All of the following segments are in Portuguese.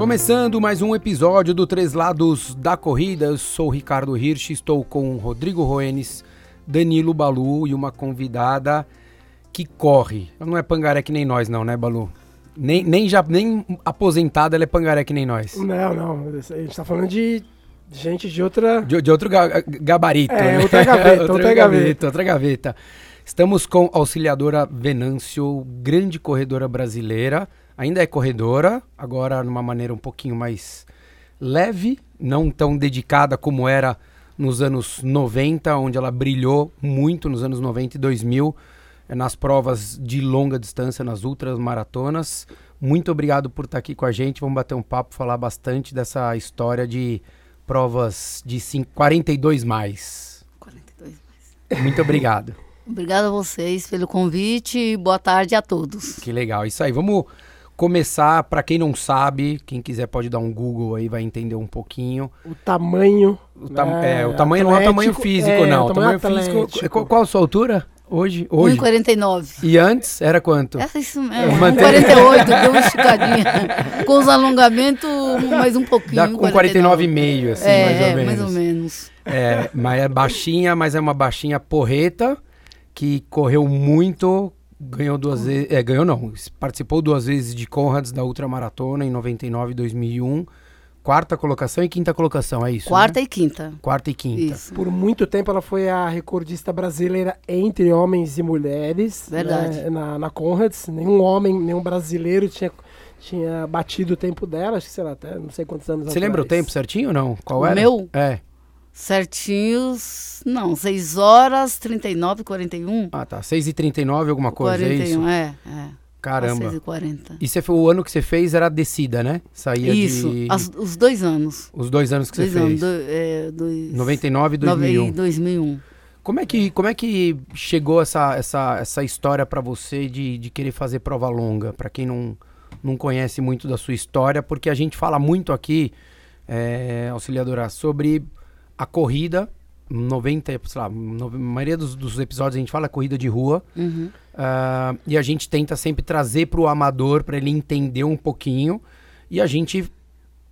Começando mais um episódio do Três Lados da Corrida, eu sou o Ricardo Hirsch, estou com Rodrigo Roenes, Danilo Balu e uma convidada que corre. Ela não é pangaré que nem nós não, né Balu? Nem, nem, já, nem aposentada ela é pangaré que nem nós. Não, não, a gente tá falando de gente de outra... De, de outro ga- gabarito. É, né? outra gaveta, outra gaveta. Outra gaveta. Estamos com a auxiliadora Venâncio, grande corredora brasileira. Ainda é corredora, agora numa maneira um pouquinho mais leve, não tão dedicada como era nos anos 90, onde ela brilhou muito nos anos 90 e 2000 eh, nas provas de longa distância, nas ultras maratonas. Muito obrigado por estar aqui com a gente. Vamos bater um papo, falar bastante dessa história de provas de cinco- 42 mais. 42 mais. Muito obrigado. Obrigada a vocês pelo convite e boa tarde a todos. Que legal. Isso aí. Vamos começar. Para quem não sabe, quem quiser pode dar um Google aí, vai entender um pouquinho. O tamanho... O, ta- né, é, o tamanho não é o tamanho atlético, físico, é, não. o O tamanho, tamanho físico. atlético. Qual, qual a sua altura? Hoje? Hoje. 1,49. E antes era quanto? É isso mesmo. Mantém- 1,48, deu uma esticadinha. Com os alongamentos, mais um pouquinho. Dá com 49,5, assim, é, mais ou é, menos. mais ou menos. É, mas é baixinha, mas é uma baixinha porreta que correu muito, ganhou duas vezes, é, ganhou não, participou duas vezes de Conrads da ultramaratona em 99 e 2001, quarta colocação e quinta colocação, é isso? Quarta né? e quinta. quarta e quinta. Isso. Por muito tempo ela foi a recordista brasileira entre homens e mulheres. Verdade. né, na, na Conrads. Nenhum homem, nenhum brasileiro tinha, tinha batido o tempo dela. Acho que, sei lá, até não sei quantos anos Você lembra o atrás. tempo certinho ou não? Qual O era? meu? É. Certinhos. Não, 6 horas, 39, 41. Ah, tá. 6 e 39 alguma coisa, é isso? 41, é, é. Caramba. 6 e 40. E você o ano que você fez era descida, né? Saía Isso, de... as- os dois anos. Os dois anos que dois você anos. fez. Do, é, dois, 99 e nove- 2001. 2001. Como é que, como é que chegou essa, essa, essa história pra você de, de querer fazer prova longa? Pra quem não, não conhece muito da sua história, porque a gente fala muito aqui, é, auxiliadora, sobre a corrida. 90, sei lá, no- a maioria dos, dos episódios a gente fala corrida de rua. Uhum. ah, e a gente tenta sempre trazer pro amador para ele entender um pouquinho. E a gente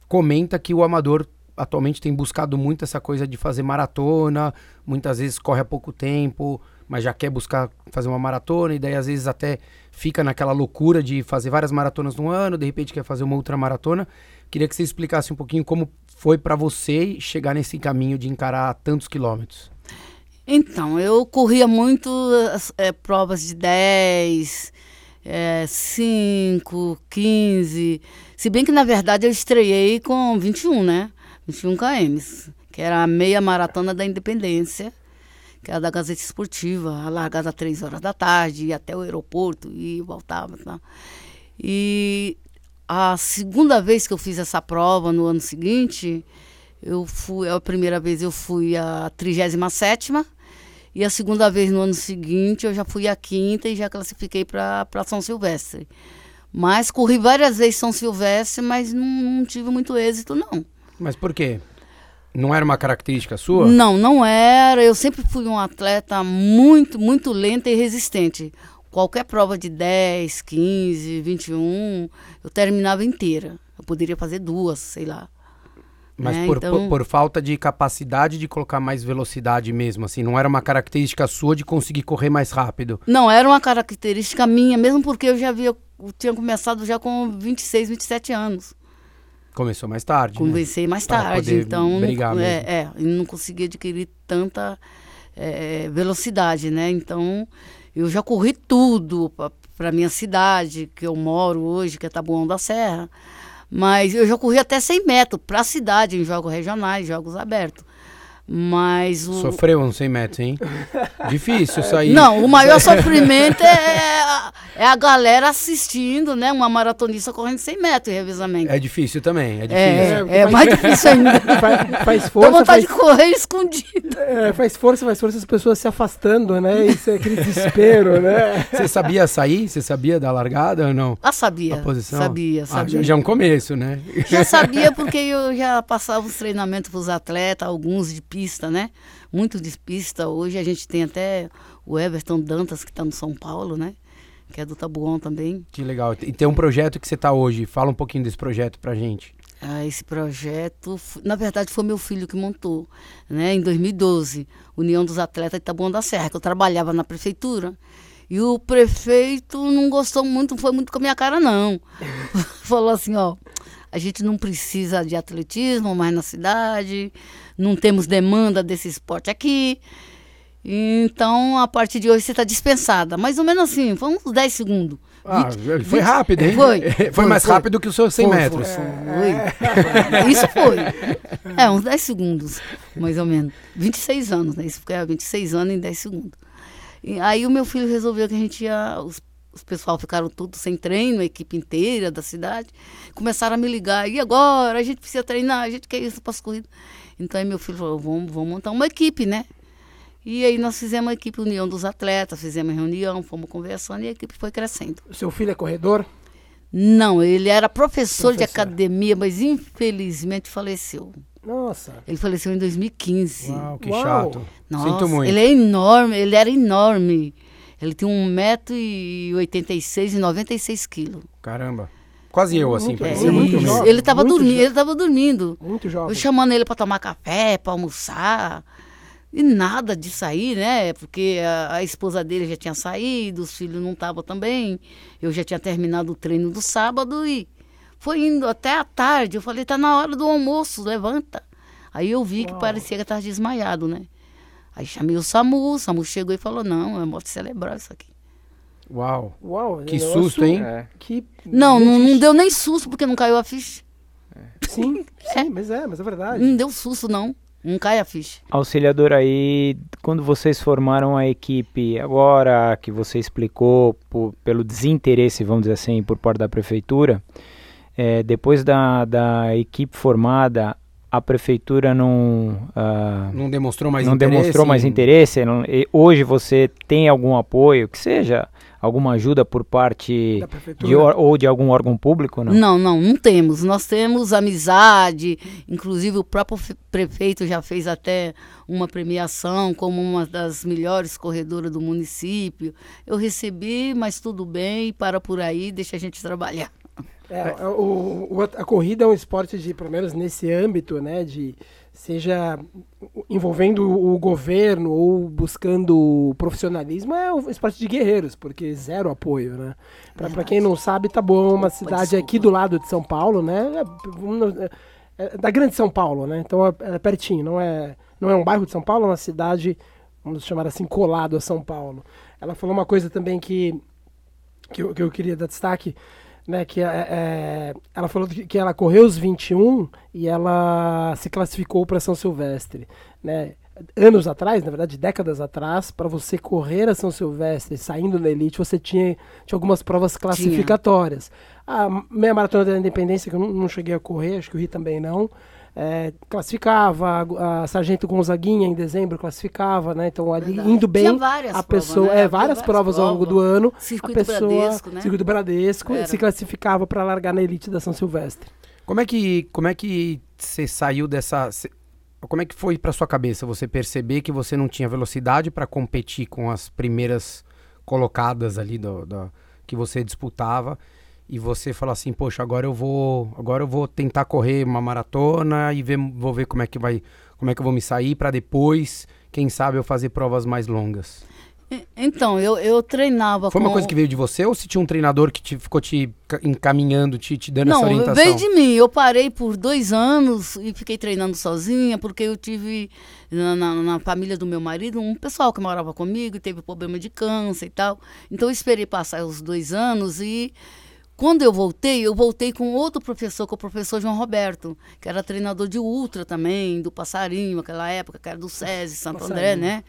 comenta que o amador atualmente tem buscado muito essa coisa de fazer maratona, muitas vezes corre há pouco tempo, mas já quer buscar fazer uma maratona, e daí às vezes até fica naquela loucura de fazer várias maratonas no ano, de repente quer fazer uma ultramaratona. Queria que você explicasse um pouquinho como foi para você chegar nesse caminho de encarar tantos quilômetros. Então, eu corria muito é, provas de 10, é, 5, 15. Se bem que, na verdade, eu estreiei com 21, né? 21 km, que era a meia maratona da Independência, que era da Gazeta Esportiva, a largada às 3 horas da tarde, ia até o aeroporto e voltava. Tá? E a segunda vez que eu fiz essa prova, no ano seguinte, eu fui, a primeira vez eu fui a 37 e a segunda vez no ano seguinte eu já fui a quinta e já classifiquei para São Silvestre. Mas corri várias vezes São Silvestre, mas não, não tive muito êxito, não. Mas por quê? Não era uma característica sua? Não, não era. Eu sempre fui um atleta muito, muito lenta e resistente. Qualquer prova de 10, 15, 21, eu terminava inteira. Eu poderia fazer duas, sei lá. Mas É, por, então- por, por falta de capacidade de colocar mais velocidade mesmo, assim, não era uma característica sua de conseguir correr mais rápido. Não, era uma característica minha, mesmo porque eu já havia, eu tinha começado já com 26, 27 anos. Começou mais tarde. né? Comecei mais Pra tarde, então não- brigar mesmo. é, é, e não consegui adquirir tanta é, velocidade, né? Então eu já corri tudo para minha cidade, que eu moro hoje, que é Taboão da Serra. Mas eu já corri até 100 metros para a cidade, em jogos regionais, jogos abertos. Mas o. Sofreu uns 100 metros, hein? Difícil aí. Não, o maior sofrimento é a, é a galera assistindo, né? Uma maratonista correndo 100 metros em revezamento. É difícil também, é difícil. É, é mais difícil ainda. Faz, faz Dá força, vontade faz, de correr escondido. é, faz força, faz força as pessoas se afastando, né? Isso é aquele desespero, né? Você sabia sair? Você sabia da largada ou não? Ah, sabia. A posição? Sabia, Ah, sabia. já, já é um começo, né? Já sabia porque eu já passava os treinamentos para os atletas, alguns de pista, né? Muito de pista. Hoje a gente tem até o Everton Dantas, que está no São Paulo, né? Que é do Tabuão também. Que legal. E tem um projeto que você tá hoje. Fala um pouquinho desse projeto pra gente. Ah, esse projeto, na verdade, foi meu filho que montou, né? Em 2012, União dos Atletas de Taboão da Serra, que eu trabalhava na prefeitura. E o prefeito não gostou muito, não foi muito com a minha cara, não. Falou assim, ó, a gente não precisa de atletismo mais na cidade, não temos demanda desse esporte aqui. Então, a partir de hoje você está dispensada. Mais ou menos assim, foi uns 10 segundos. Ah, Vinte- ele foi vinte- rápido, hein? Foi. Foi mais rápido que os seus 100 Foi, metros. Foi, foi. Isso foi. É, uns 10 segundos, mais ou menos. 26 anos, né? Isso foi 26 anos em 10 segundos. E aí o meu filho resolveu que a gente ia. Os, os pessoal ficaram todos sem treino, a equipe inteira da cidade. Começaram a me ligar. E agora? A gente precisa treinar, a gente quer isso para as corridas. Então aí meu filho falou: vamos, vamos montar uma equipe, né? E aí nós fizemos a equipe União dos Atletas, fizemos reunião, fomos conversando e a equipe foi crescendo. O seu filho é corredor? Não, ele era professor, de Professor. academia, mas infelizmente faleceu. Nossa. Ele faleceu em 2015. Uau, que Uau. chato. Nossa, Sinto muito. ele é enorme, ele era enorme. Ele tinha 1,86m e 96 quilos. Caramba. Quase eu, assim, Muito parecia bem. muito jovem. ele estava dormindo, ele estava dormindo. Muito Eu jovem. chamando ele para tomar café, para almoçar. E nada de sair, né? Porque a, a esposa dele já tinha saído, os filhos não estavam também. Eu já tinha terminado o treino do sábado e foi indo até a tarde. Eu falei, tá na hora do almoço, levanta. Aí eu vi que Uau. parecia que estava desmaiado, né? Aí chamei o SAMU, o SAMU chegou e falou, não, é morte cerebral isso aqui. Uau. Uau, Que negócio- susto, hein? É. Que... Não, não, não deu nem susto, porque não caiu a ficha. Sim, sim, mas é, mas é verdade. Não deu susto, não. Não cai a ficha. Auxiliador, aí, quando vocês formaram a equipe, agora que você explicou por- pelo desinteresse, vamos dizer assim, por parte da prefeitura, eh, depois da, da equipe formada, a prefeitura não, ah, Não demonstrou mais não interesse? demonstrou mais em- interesse? Não- e hoje você tem algum apoio, que seja alguma ajuda por parte de, ou de algum órgão público? Não? Não, não, não temos. Nós temos amizade, inclusive o próprio fe- prefeito já fez até uma premiação como uma das melhores corredoras do município. Eu recebi, mas tudo bem, para por aí, deixa a gente trabalhar. É, o, o- a corrida é um esporte de, pelo menos nesse âmbito, né, de seja envolvendo o governo ou buscando profissionalismo, é um esporte de guerreiros, porque zero apoio, né? Pra quem não sabe, Taboão é uma cidade aqui do lado de São Paulo, né? É, é da grande São Paulo, né? Então é, é pertinho, não é, não é um bairro de São Paulo, é uma cidade, vamos chamar assim, colado a São Paulo. Ela falou uma coisa também que que eu, que eu queria dar destaque, né, que é, é, ela falou que, ela correu os 21 e ela se classificou para São Silvestre, né? Anos atrás, na verdade, décadas atrás, para você correr a São Silvestre saindo da elite, você tinha, tinha algumas provas classificatórias. A meia maratona da Independência, que eu não, não cheguei a correr, acho que o Rio também não, é, classificava, a, a Sargento Gonzaguinha em dezembro classificava, né? Então ali Verdade. indo bem, Tinha várias a provas, pessoa, né? é, várias várias provas ao longo do provas. ano, Circuito a pessoa, Bradesco, né? Circuito Bradesco, Era. se classificava para largar na elite da São Silvestre. Como é que como é que você saiu dessa cê- como é que foi pra sua cabeça você perceber que você não tinha velocidade para competir com as primeiras colocadas ali do, da- que você disputava e você falar assim, poxa, agora eu vou agora eu vou tentar correr uma maratona e ver, vou ver como é que vai como é que eu vou me sair para depois, quem sabe eu fazer provas mais longas. Então, eu, eu treinava Foi com... uma coisa que veio de você ou se tinha um treinador que te, ficou te ca- encaminhando, te, te dando essa Não, orientação? veio de mim. Eu parei por dois anos e fiquei treinando sozinha, porque eu tive na, na- na família do meu marido um pessoal que morava comigo e teve problema de câncer e tal. Então eu esperei passar os dois anos e quando eu voltei, eu voltei com outro professor, que é o professor João Roberto, que era treinador de ultra também, do Passarinho, aquela época, que era do SESI, Santo André, né?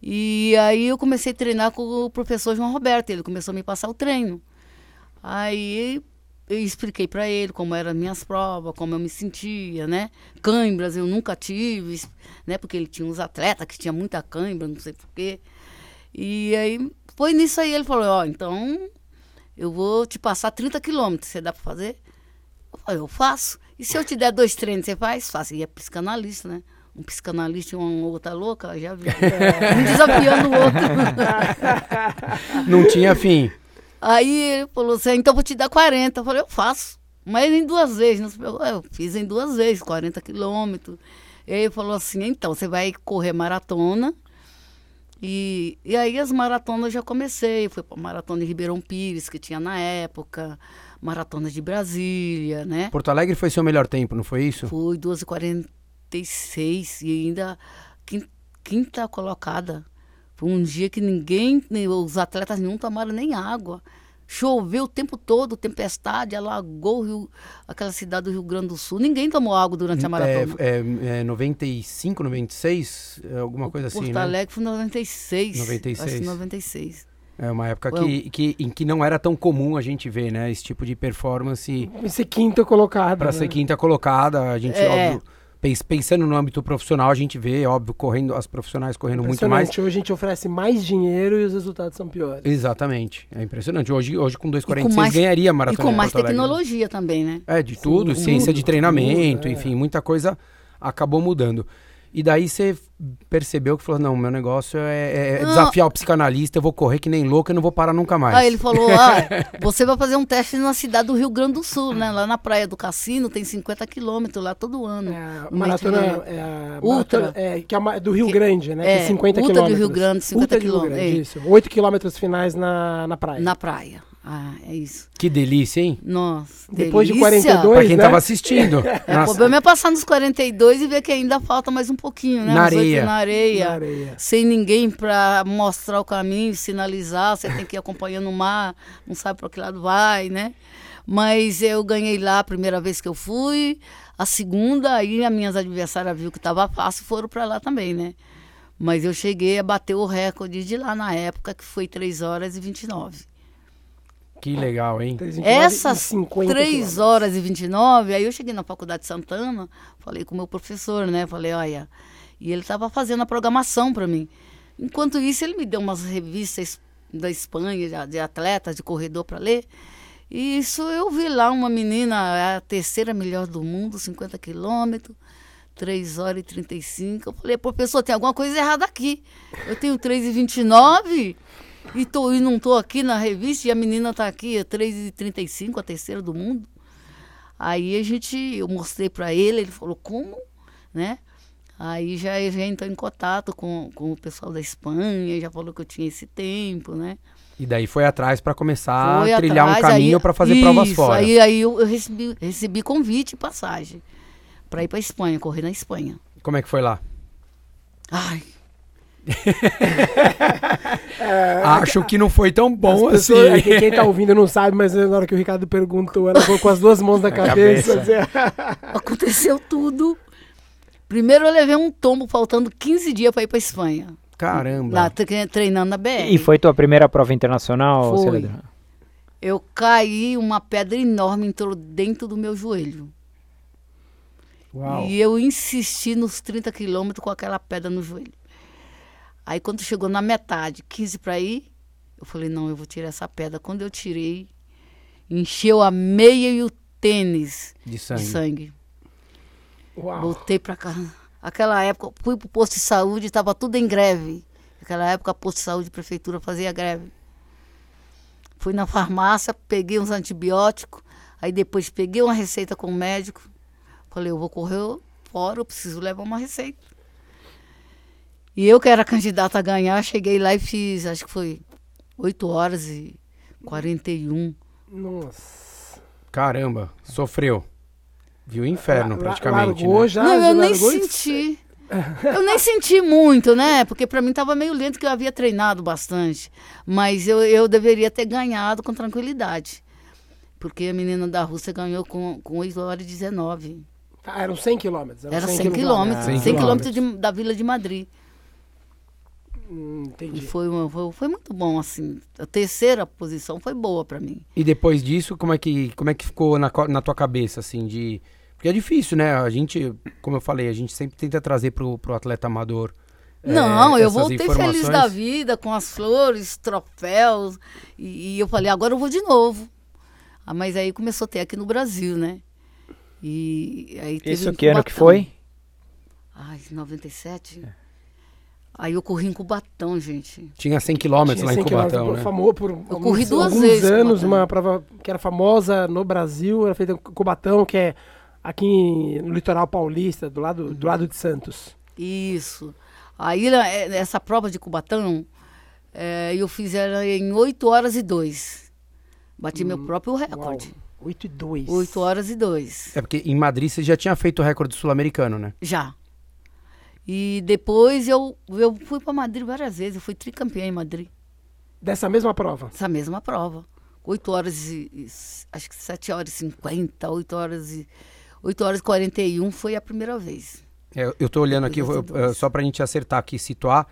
E aí eu comecei a treinar com o professor João Roberto, ele começou a me passar o treino. Aí eu expliquei para ele como eram as minhas provas, como eu me sentia, né? Cãibras eu nunca tive, né? Porque ele tinha uns atletas que tinha muita cãibra, não sei porquê. E aí foi nisso aí, ele falou, ó, então eu vou te passar 30 quilômetros, você dá para fazer? Eu falei, eu faço. E se eu te der dois treinos, você faz? Faço. E é psicanalista, né? Um psicanalista e uma outra louca, já vi. Um desafiando o outro. Não tinha fim. Aí ele falou assim, então eu vou te dar 40. Eu falei, eu faço. Mas em duas vezes, preocupe. eu fiz em duas vezes, 40 quilômetros. E ele falou assim, então, você vai correr maratona. E, e aí as maratonas eu já comecei. Fui para maratona de Ribeirão Pires, que tinha na época, maratona de Brasília, né? Porto Alegre foi seu melhor tempo, não foi isso? Fui 2h46 e ainda quin- quinta colocada. Foi um dia que ninguém, nem os atletas não tomaram nem água. Choveu o tempo todo, tempestade, alagou o Rio- aquela cidade do Rio Grande do Sul. Ninguém tomou água durante a maratona. É, é, é 95, 96, é alguma coisa assim, Porto né? Alegre foi 96. 96. Acho que 96. É uma época que, que, em que não era tão comum a gente ver, né? Esse tipo de performance E ser quinta colocada. para né? ser quinta colocada. A gente, É. óbvio, pensando no âmbito profissional, a gente vê, óbvio, correndo, as profissionais correndo muito mais. Hoje a gente oferece mais dinheiro e os resultados são piores. Exatamente. É impressionante. Hoje, hoje com E 2,46 com mais- ganharia a E maratona. com de mais tecnologia também, né? É, de tudo, Sim, ciência tudo, de treinamento, tudo, é. enfim, muita coisa acabou mudando. E daí você percebeu que falou, não, meu negócio é, é Não. desafiar o psicanalista, eu vou correr que nem louco e não vou parar nunca mais. Aí ele falou, ah, você vai fazer um teste na cidade do Rio Grande do Sul, né? Lá na praia do Cassino tem 50 quilômetros lá todo ano. É, maratona é, a Ultra. é, que é do Rio Que- Grande, né? que é, é 50 Ultra do quilômetros. Rio Grande, 50 Ultra do quilômetros, Grande, é. isso. 8 quilômetros finais na, na praia. Na praia. Ah, é isso. Que delícia, hein? Nossa, Depois de delícia. 42, Pra quem né? tava assistindo. O problema é passar nos 42 e ver que ainda falta mais um pouquinho, né? Na areia. Na areia. Na areia. Sem ninguém pra mostrar o caminho, sinalizar, você tem que ir acompanhando o mar, não sabe para que lado vai, né? Mas eu ganhei lá a primeira vez que eu fui, a segunda, aí as minhas adversárias viu que estava fácil, foram para lá também, né? Mas eu cheguei a bater o recorde de lá na época, que foi 3 horas e 29. Que legal, hein? 3,29 Essas 50 3 quilômetros. horas e 29, aí eu cheguei na Faculdade de Santana, falei com o meu professor, né? Falei, olha, e ele estava fazendo a programação para mim. Enquanto isso, ele me deu umas revistas da Espanha, de, de atletas, de corredor para ler. E isso eu vi lá uma menina, a terceira melhor do mundo, 50 quilômetros, 3 horas e 35. Eu falei, professor, tem alguma coisa errada aqui. Eu tenho 3 e 29 e, tô, e não estou aqui na revista e a menina está aqui, é 3 e 35, a terceira do mundo. Aí a gente, eu mostrei para ele, ele falou, como? Né? Aí já, já entrou em contato com, com o pessoal da Espanha, já falou que eu tinha esse tempo, né? E daí foi atrás pra começar Foi a trilhar atrás, um caminho pra fazer provas Isso, fora. Aí, aí eu, eu recebi, recebi convite e passagem para ir para Espanha, correr na Espanha. Como é que foi lá? Ai, Acho que não foi tão bom As assim. pessoas- é que quem tá ouvindo não sabe, mas na hora que o Ricardo perguntou, ela colocou as duas mãos na cabeça. cabeça. assim, aconteceu tudo. Primeiro eu levei um tombo faltando 15 dias para ir para Espanha. Caramba. Lá, tre- treinando na BR. E foi tua primeira prova internacional, Foi. Eu caí, uma pedra enorme entrou dentro do meu joelho. Uau. E eu insisti nos 30 quilômetros com aquela pedra no joelho. Aí quando chegou na metade, 15 para ir, eu falei, não, eu vou tirar essa pedra. Quando eu tirei, encheu a meia e o tênis De de sangue. sangue. Uau. Voltei para casa. Aquela época, fui pro posto de saúde, estava tudo em greve. Naquela época, posto de saúde, prefeitura fazia greve. Fui na farmácia, peguei uns antibióticos, aí depois peguei uma receita com o médico. Falei, eu vou correr fora, eu preciso levar uma receita. E eu que era candidata a ganhar, cheguei lá e fiz, acho que foi 8 horas e 41. Nossa. Caramba, sofreu. Viu o inferno, praticamente. Largou né? já? Não, eu nem senti. Eu nem senti muito, né? Porque para mim tava meio lento, que eu havia treinado bastante. Mas eu, eu deveria ter ganhado com tranquilidade. Porque a menina da Rússia ganhou com, com 8 horas e 19. Ah, eram 100 quilômetros. eram Era 100 quilômetros. quilômetros. 100 100 quilômetros. quilômetros de- da Vila de Madrid. Hum, E entendi. foi, uma- foi, foi muito bom, assim. A terceira posição foi boa para mim. E depois disso, como é que, como é que ficou na, na tua cabeça, assim, de... Porque é difícil, né? A gente, como eu falei, a gente sempre tenta trazer pro, pro atleta amador é, Não, eu essas voltei feliz da vida, com as flores, troféus. E, e eu falei, agora eu vou de novo. Ah, mas aí começou a ter aqui no Brasil, né? E aí teve Isso um que ano que foi? Ai, 97? Aí eu corri em Cubatão, gente. Tinha 100 quilômetros lá em 100 quilômetros, Cubatão, né? famoso por Eu corri alguns- duas alguns vezes anos, Cubatão. uma prova que era famosa no Brasil, era feita em Cubatão, que é aqui em- no litoral paulista, do lado, do lado de Santos. Isso. Aí é, essa prova de Cubatão, é, eu fiz ela em 8 horas e 2. Bati meu próprio recorde. 8 e 2. 8 horas e 2. É porque em Madrid você já tinha feito o recorde sul-americano, né? Já. E depois eu, eu fui para Madrid várias vezes. Eu fui tricampeã em Madrid. Dessa mesma prova. Essa mesma prova. 8 horas e. Acho que 7 horas e 50, 8 horas e. 8 horas e 41 foi a primeira vez. É, eu tô olhando aqui, eu vou- 202. eh, só pra gente acertar aqui, situar.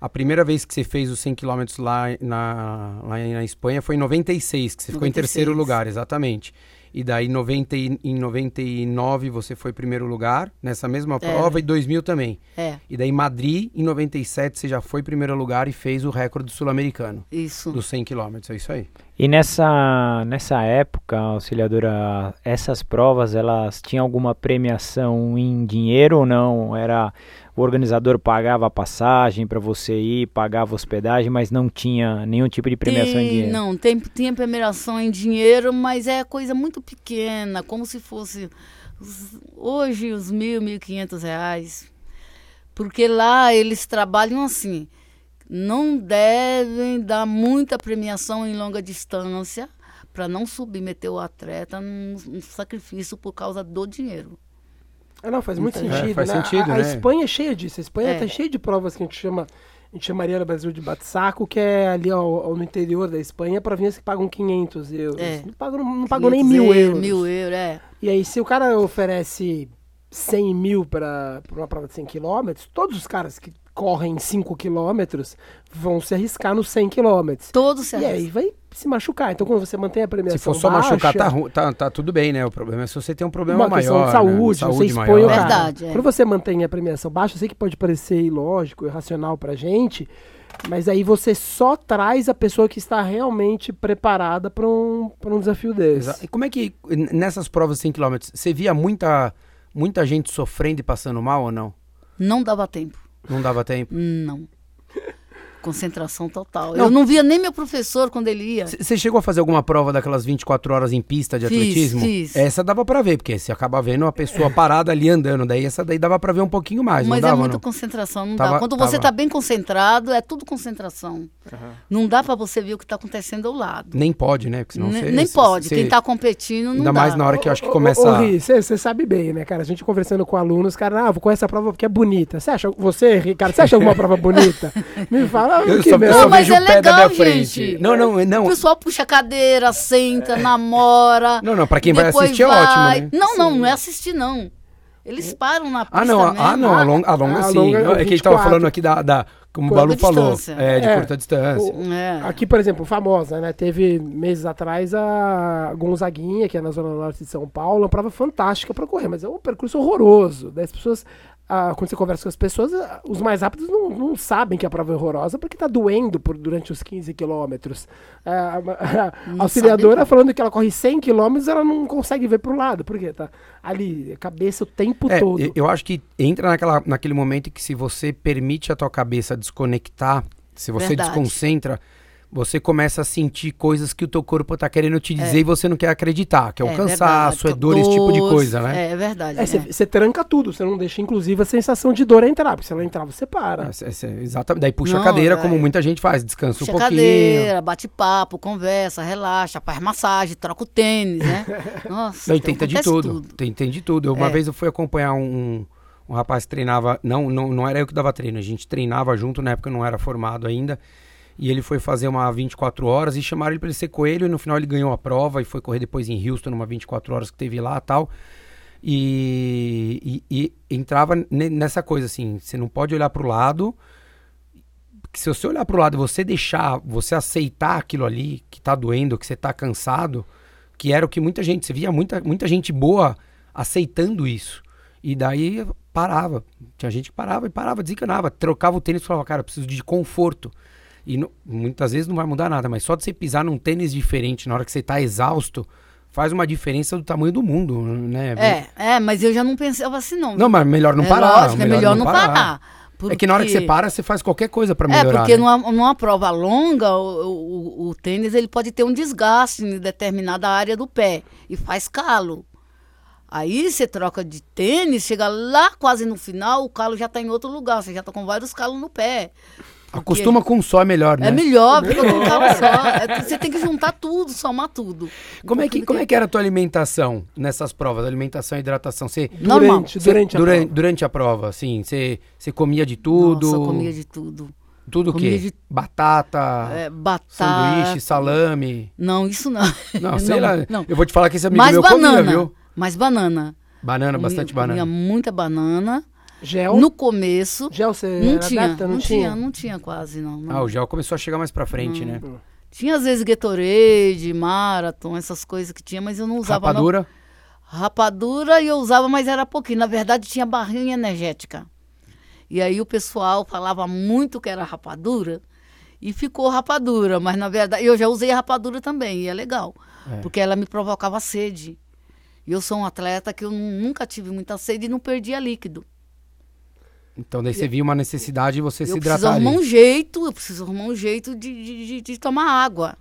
A primeira vez que você fez os 100 km lá na, lá na Espanha foi em 96, que você ficou em 96. terceiro lugar, exatamente. E daí 90, e- em 99 você foi primeiro lugar nessa mesma prova e 2000 também. É, E daí em Madrid, em 97, você já foi primeiro lugar e fez o recorde sul-americano isso. dos 100 km, é isso aí. E nessa, nessa época, auxiliadora, essas provas, elas tinham alguma premiação em dinheiro ou não? Era o organizador pagava a passagem para você ir, pagava hospedagem, mas não tinha nenhum tipo de premiação em Tem- dinheiro. Não, tem, tem premiação em dinheiro, mas é coisa muito pequena, como se fosse os- hoje os mil, mil e quinhentos reais. Porque lá eles trabalham assim, não devem dar muita premiação em longa distância para não submeter o atleta num, num sacrifício por causa do dinheiro. Ah, não, faz muito É, sentido. faz né? sentido, a, a né? Espanha é cheia disso. A Espanha É. tá cheia de provas que a gente chama. A gente chamaria no Brasil de bate-saco, que é ali ao- ao- no interior da Espanha, províncias que pagam 500 euros. É. Não pagam, não pagam nem 500 mil euros. Mil euros, é. E aí, se o cara oferece 100 mil para uma prova de 100 quilômetros, todos os caras que correm 5 quilômetros vão se arriscar nos 100 quilômetros. Todos se E aí vai se machucar. Então, quando você mantém a premiação Se for só baixa, machucar, tá, tá, tá tudo bem, né? O problema é se você tem um problema uma questão maior. de saúde, né? você expõe o maior. cara. Verdade, é. Quando você mantém a premiação baixa, eu sei que pode parecer ilógico, irracional pra gente, mas aí você só traz a pessoa que está realmente preparada para um, pra um desafio desse. Exa- E como é que, nessas provas de 100 km, você via muita, muita gente sofrendo e passando mal ou não? Não dava tempo. Não dava tempo? Não. Concentração total. Não. Eu não via nem meu professor quando ele ia. Você chegou a fazer alguma prova daquelas 24 horas em pista de Fiz, atletismo? fiz. Essa dava pra ver, porque você acaba vendo a pessoa parada ali andando. Daí essa daí dava pra ver um pouquinho mais, Mas não é dava, muita não? concentração, não Tava- dá. Quando você tava. está bem concentrado, é tudo concentração. Não dá para você ver o que está acontecendo ao lado. Nem pode, né? Porque senão Nem, você- nem você- pode. você- Quem está competindo não Ainda dá. mais na hora que eu acho que começa... Ô, Ri, você sabe bem, né, cara? A gente conversando com alunos, cara, ah, vou com essa prova porque é bonita. Você acha, você, Ricardo, você acha alguma prova bonita? Me fala, Eu que só, eu não. só Não, mas vejo é o pé da legal, minha frente. gente. Não, não, não. O pessoal puxa a cadeira, senta, namora. Não, não, pra quem vai assistir é vai- ótimo, né? Não, não, não é assistir, não. Eles param na pista Ah, não, mesmo. ah, não, a longa, a longa a sim. longa é Não, é que a gente tava 24. falando aqui da, da como o Curta Balu falou, distância. é, de É. curta distância. O- É. Aqui, por exemplo, famosa, né? Teve meses atrás a Gonzaguinha, que é na Zona Norte de São Paulo, uma prova fantástica para correr, mas é um percurso horroroso. Daí as pessoas, ah, quando você conversa com as pessoas, os mais rápidos não, não sabem que a prova é horrorosa porque tá doendo por, durante os 15 quilômetros. Ah, a- auxiliadora sabe, falando que ela corre 100 quilômetros, ela não consegue ver pro lado, porque tá ali, cabeça o tempo É, todo. eu acho que entra naquela, naquele momento que se você permite a tua cabeça desconectar, se você Verdade. desconcentra, você começa a sentir coisas que o teu corpo tá querendo te dizer e você não quer acreditar, que é o É cansaço, verdade, é dor, esse tipo de coisa, né? É, é verdade. É, é. você você tranca tudo, você não deixa, inclusive, a sensação de dor entrar, porque se ela entrar, você para. É, cê- cê- exatamente. Daí puxa Não, a cadeira, é. como muita gente faz, descansa Puxa um a pouquinho. cadeira, bate papo, conversa, relaxa, faz massagem, troca o tênis, né? Nossa, Não, e tenta de acontece tudo. Tem, tem de tudo. Eu, Uma É. vez eu fui acompanhar um, um, um rapaz que treinava. Não, não, não era eu que dava treino, a gente treinava junto, na época eu não era formado ainda. E ele foi fazer uma 24 horas e chamaram ele para ele ser coelho. E no final ele ganhou a prova e foi correr depois em Houston, numa 24 horas que teve lá tal. E, e, e entrava ne- nessa coisa assim: você não pode olhar para o lado. Se você olhar para o lado você deixar, você aceitar aquilo ali que tá doendo, que você tá cansado, que era o que muita gente, você via muita, muita gente boa aceitando isso. E daí parava. Tinha gente que parava e parava, desencanava, trocava o tênis e falava, cara, eu preciso de conforto. E não- muitas vezes não vai mudar nada, mas só de você pisar num tênis diferente na hora que você tá exausto, faz uma diferença do tamanho do mundo, né? É, é, mas eu já não pensava assim, não. Não, mas melhor não é parar. Lógico, é melhor não parar. É que na hora que você Porque- para, você faz qualquer coisa pra É, melhorar. porque né? numa, numa prova longa, o, o- o tênis ele pode ter um desgaste em determinada área do pé e faz calo. Aí você troca de tênis, chega lá quase no final, o calo já está em outro lugar, você já está com vários calos no pé. Porque Acostuma com um só é melhor, né? É melhor, porque com um calo só. É, você tem que juntar tudo, somar tudo. Como é, que, como é que era a tua alimentação nessas provas? Alimentação e hidratação? Você, Normal. Durante, você- durante a durante, prova. durante a prova, assim, você, você comia de tudo? Nossa, eu comia de tudo. Tudo o comia quê? de- Batata, É, batata. sanduíche, salame. Não, isso não. Não, sei lá. Não. Eu vou te falar que esse amigo Mais meu banana. comia, viu? Mais banana. Banana, Comia- bastante comia banana. muita banana. Gel? No começo. Gel você Não era tinha, adepta? não, tinha, não tinha quase, não. não. Ah, o gel começou a chegar mais pra frente, né? Tinha às vezes Gatorade, Marathon, essas coisas que tinha, mas eu não usava. não. Rapadura? Rapadura eu usava, mas era pouquinho. Na verdade, tinha barrinha energética. E aí o pessoal falava muito que era rapadura e ficou rapadura. Mas na verdade, eu já usei a rapadura também, e é legal. É. Porque ela me provocava sede. E eu sou um atleta que eu nu- nunca tive muita sede e não perdia líquido. Então daí você via uma necessidade e você se eu preciso hidratar ali. arrumar um jeito, eu preciso arrumar um jeito de, de, de- de tomar água.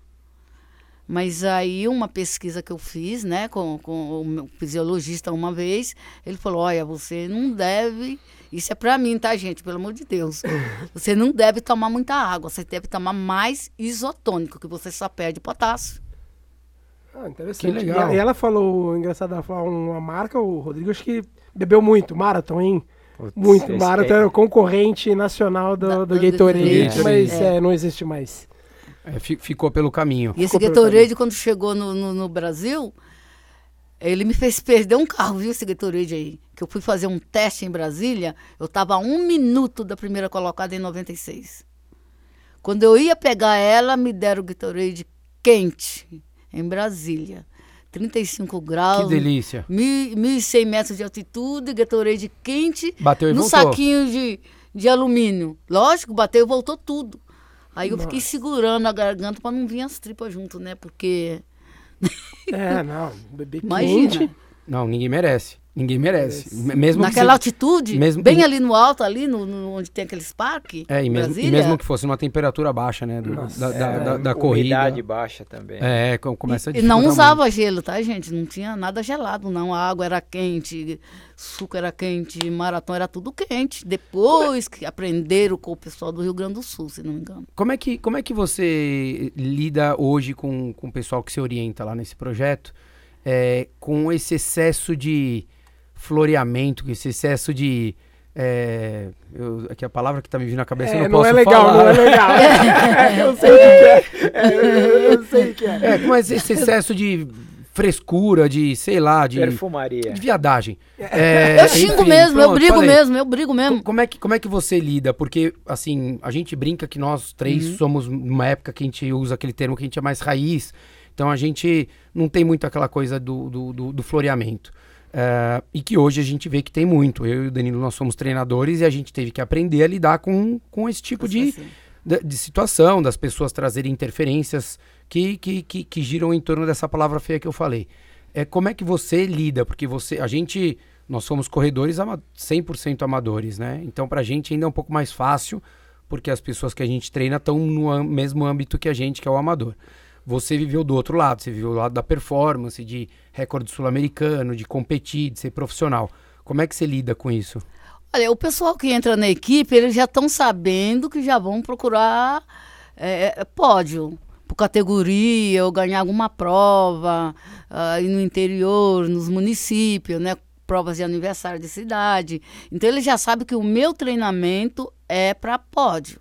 Mas aí uma pesquisa que eu fiz, né, com, com o meu fisiologista uma vez, ele falou, olha, você não deve, isso é pra mim, tá, gente, pelo amor de Deus. Você não deve tomar muita água, você deve tomar mais isotônico, que você só perde potássio. Ah, interessante. Que legal. E ela falou, engraçado, ela falou uma marca, o Rodrigo acho que bebeu muito, Marathon, hein? Putz, Muito. Marathon é- era o concorrente nacional do, Da- do do Gatorade, Gatorade. mas É. é, não existe mais. É, fi- ficou pelo caminho. E esse Gatorade, quando chegou no, no, no Brasil, ele me fez perder um carro, viu, esse Gatorade aí? Que eu fui fazer um teste em Brasília, eu estava a um minuto da primeira colocada em 96. Quando eu ia pegar ela, me deram o Gatorade quente, em Brasília. 35 graus. Que delícia. mil- 1.100 metros de altitude, Gatorade quente, Bateu e no voltou. saquinho de, de alumínio. Lógico, bateu e voltou tudo. Aí eu fiquei segurando a garganta para não vir as tripas junto, né? Porque, É, não, imagina, quente. Não, ninguém merece. Ninguém merece. Me- Mesmo que naquela você- altitude, mesmo- bem ali no alto, ali no, no- onde tem aqueles parques, É, e mesmo, e mesmo que fosse numa temperatura baixa, né? do- Nossa, da, da, É, da- da corrida. Umidade baixa também. É, com- começa a e não usava gelo, tá, gente? Não tinha nada gelado, não. A água era quente, suco era quente, maratona era tudo quente. Depois que aprenderam com o pessoal do Rio Grande do Sul, se não me engano. Como é que, como é que você lida hoje com, com o pessoal que se orienta lá nesse projeto, é, com esse excesso de floreamento, com esse excesso de... É, eu, aqui a palavra que tá me vindo na cabeça eu É, não não posso é legal, falar. não é legal. eu sei o que é. É, eu, eu sei o que é. É, mas esse excesso de frescura, de, sei lá, de, Perfumaria. de viadagem. É, eu xingo enfim, mesmo, eu pronto, brigo falei. mesmo, eu brigo mesmo. Co- Como é, que, como é que você lida? Porque, assim, a gente brinca que nós três Uhum. somos numa época que a gente usa aquele termo que a gente é mais raiz. Então a gente não tem muito aquela coisa do, do, do- do floreamento. É, e que hoje a gente vê que tem muito. Eu e o Danilo, nós somos treinadores e a gente teve que aprender a lidar com, com esse tipo de, Assim. de, de situação, das pessoas trazerem interferências que, que, que, que giram em torno dessa palavra feia que eu falei. É, como é que você lida? Porque você, a gente, nós somos corredores ama 100% amadores, né? Então pra gente ainda é um pouco mais fácil, porque as pessoas que a gente treina estão no mesmo âmbito que a gente, que é o amador. Você viveu do outro lado, você viveu o lado da performance, de recorde sul-americano, de competir, de ser profissional. Como é que você lida com isso? Olha, o pessoal que entra na equipe, eles já estão sabendo que já vão procurar é, é, pódio, por categoria, ou ganhar alguma prova e no interior, nos municípios, né? Provas de aniversário de cidade. Então, eles já sabem que o meu treinamento é para pódio.